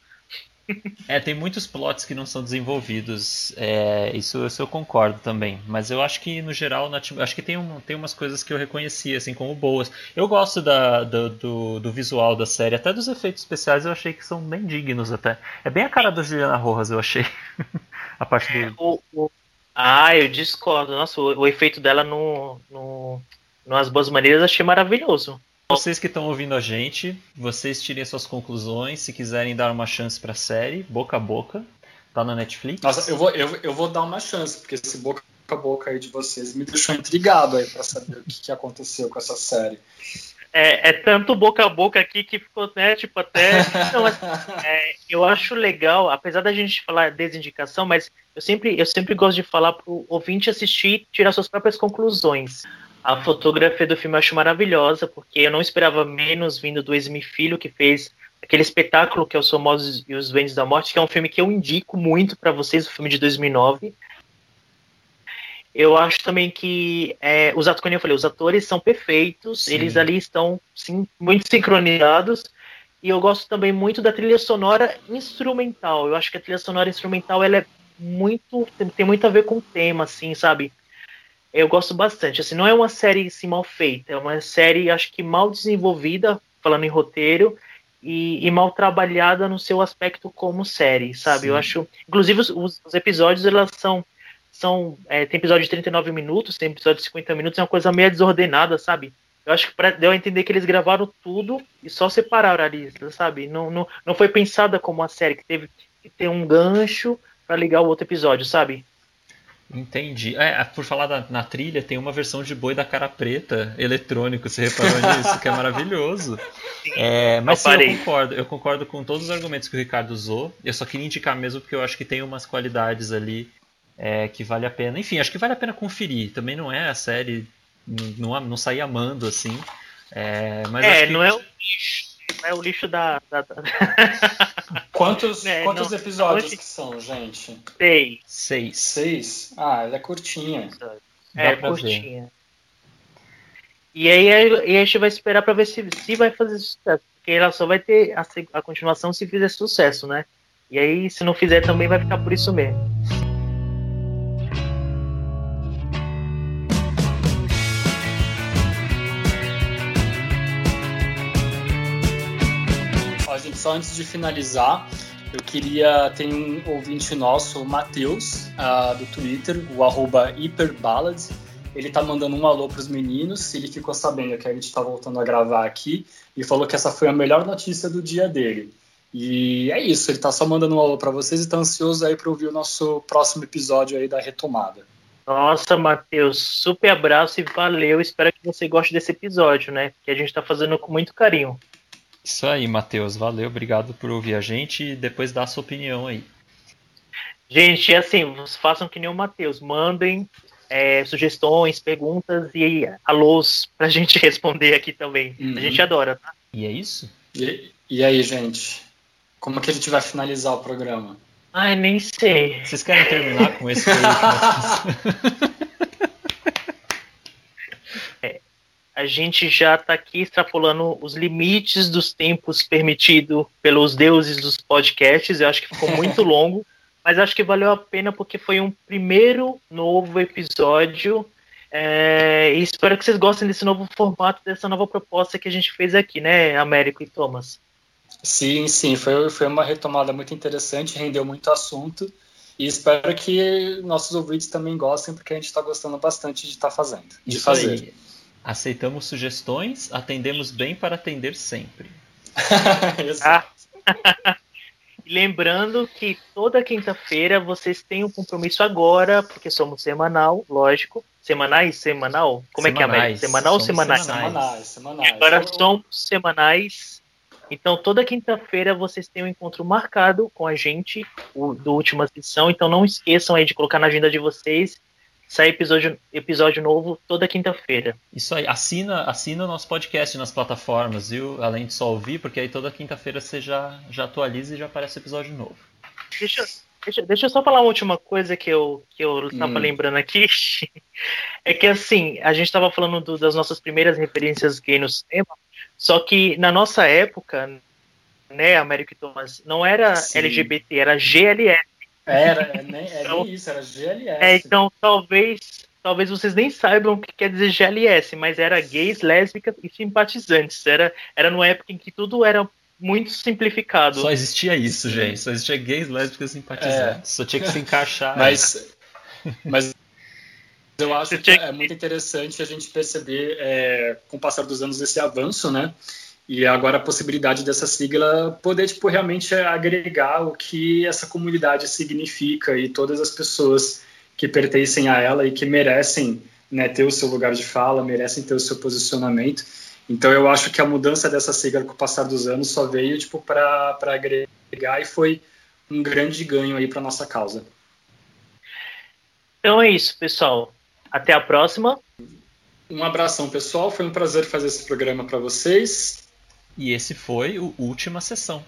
É, tem muitos plots que não são desenvolvidos. É, isso, isso, eu concordo também. Mas eu acho que, no geral, na, acho que tem, um, tem umas coisas que eu reconheci, assim, como boas. Eu gosto da, do, do, do, visual da série, até dos efeitos especiais eu achei que são bem dignos até. É bem a cara da Juliana Rojas, eu achei. a parte do. O, o... Ah, eu discordo. Nossa, o, o efeito dela no, no, no As Boas Maneiras eu achei maravilhoso. Vocês que estão ouvindo a gente, vocês tirem suas conclusões. Se quiserem dar uma chance para a série, boca a boca, tá na Netflix. Nossa, eu vou, eu, eu vou dar uma chance, porque esse boca a boca aí de vocês me deixou intrigado aí para saber o que, que aconteceu com essa série. É, é, tanto boca a boca aqui que ficou, né, tipo, até. Não, é, eu acho legal, apesar da gente falar desindicação, mas eu sempre, eu sempre gosto de falar pro ouvinte assistir e tirar suas próprias conclusões. A fotografia do filme eu acho maravilhosa, porque eu não esperava menos vindo do Esmi Filho, que fez aquele espetáculo que é Os Famosos e os Vendes da Morte, que é um filme que eu indico muito para vocês, o filme de 2009. Eu acho também que é, os atores, como eu falei, os atores são perfeitos, Sim. eles ali estão sim, muito sincronizados. E eu gosto também muito da trilha sonora instrumental. Eu acho que a trilha sonora instrumental ela é muito tem, tem muito a ver com o tema, assim, sabe? Eu gosto bastante. Assim, não é uma série assim, mal feita, é uma série acho que mal desenvolvida, falando em roteiro, e, e, mal trabalhada no seu aspecto como série, sabe? Sim. Eu acho, inclusive os, os, episódios elas são são. É, tem episódio de 39 minutos, tem episódio de 50 minutos, é uma coisa meio desordenada, sabe? Eu acho que pra, deu a entender que eles gravaram tudo e só separaram a lista, sabe? Não, não, não foi pensada como uma série que teve que ter um gancho para ligar o outro episódio, sabe? Entendi. É, por falar da, na trilha, tem uma versão de boi da cara preta eletrônico, você reparou nisso? que é maravilhoso. É, mas sim, eu concordo. Eu concordo com todos os argumentos que o Ricardo usou. Eu só queria indicar mesmo porque eu acho que tem umas qualidades ali é, que vale a pena. Enfim, acho que vale a pena conferir. Também não é a série, não, não sair amando assim. É, mas é que... não é o lixo, não é o lixo da. da, da... quantos é, quantos não, episódios não, que são, gente? Seis. Seis. Seis? Ah, ela é curtinha. É, curtinha. Ver. E aí, e aí a gente vai esperar para ver se, se vai fazer sucesso. Porque ela só vai ter a, a continuação se fizer sucesso, né? E aí, se não fizer, também vai ficar por isso mesmo. Só antes de finalizar, eu queria. Tem um ouvinte nosso, o Matheus, uh, do Twitter, o arroba hiperballad. Ele tá mandando um alô pros meninos. Ele ficou sabendo que a gente tá voltando a gravar aqui e falou que essa foi a melhor notícia do dia dele. E é isso, ele tá só mandando um alô para vocês e tá ansioso aí para ouvir o nosso próximo episódio aí da retomada. Nossa, Matheus, super abraço e valeu. Espero que você goste desse episódio, né? Que a gente tá fazendo com muito carinho. Isso aí, Matheus. Valeu, obrigado por ouvir a gente e depois dar a sua opinião aí. Gente, assim, façam que nem o Matheus. Mandem é, sugestões, perguntas e alôs pra gente responder aqui também. Uhum. A gente adora, tá? E é isso? E, e aí, gente? Como que a gente vai finalizar o programa? Ai, nem sei. Vocês querem terminar com esse a gente já está aqui extrapolando os limites dos tempos permitidos pelos deuses dos podcasts. Eu acho que ficou muito longo, mas acho que valeu a pena porque foi um primeiro novo episódio. É, e espero que vocês gostem desse novo formato, dessa nova proposta que a gente fez aqui, né, Américo e Thomas? Sim, sim, foi, foi uma retomada muito interessante, rendeu muito assunto. E espero que nossos ouvintes também gostem, porque a gente está gostando bastante de estar tá fazendo. De Isso fazer. Aí. Aceitamos sugestões, atendemos bem para atender sempre. ah. Lembrando que toda quinta-feira vocês têm um compromisso agora, porque somos semanal, lógico. Semanais, semanal? Como semanais. é que é, América? Semanal ou semanais? Semanais, semanais. Agora somos semanais então, toda quinta-feira vocês têm um encontro marcado com a gente, o, do última sessão. Então, não esqueçam aí de colocar na agenda de vocês. Sai episódio, episódio novo toda quinta-feira. Isso aí, assina, assina o nosso podcast nas plataformas, viu? Além de só ouvir, porque aí toda quinta-feira você já, já atualiza e já aparece episódio novo. Deixa, deixa, deixa eu só falar uma última coisa que eu, que eu tava hum. lembrando aqui. é que assim, a gente tava falando do, das nossas primeiras referências gay no cinema. Só que na nossa época, né, Américo e Thomas, não era Sim. LGBT, era GLS. Era, nem, era então, isso, era GLS. É, então talvez, talvez vocês nem saibam o que quer dizer GLS, mas era gays, lésbicas e simpatizantes. Era, era numa época em que tudo era muito simplificado. Só existia isso, gente. Só existia gays, lésbicas e simpatizantes. É. Só tinha que se encaixar. Mas, mas eu acho que é muito interessante a gente perceber, é, com o passar dos anos, esse avanço, né? E agora a possibilidade dessa sigla poder, tipo, realmente agregar o que essa comunidade significa e todas as pessoas que pertencem a ela e que merecem né, ter o seu lugar de fala, merecem ter o seu posicionamento. Então eu acho que a mudança dessa sigla com o passar dos anos só veio tipo para agregar e foi um grande ganho aí para nossa causa. Então é isso, pessoal. Até a próxima. Um abração, pessoal. Foi um prazer fazer esse programa para vocês. E esse foi o Última Sessão.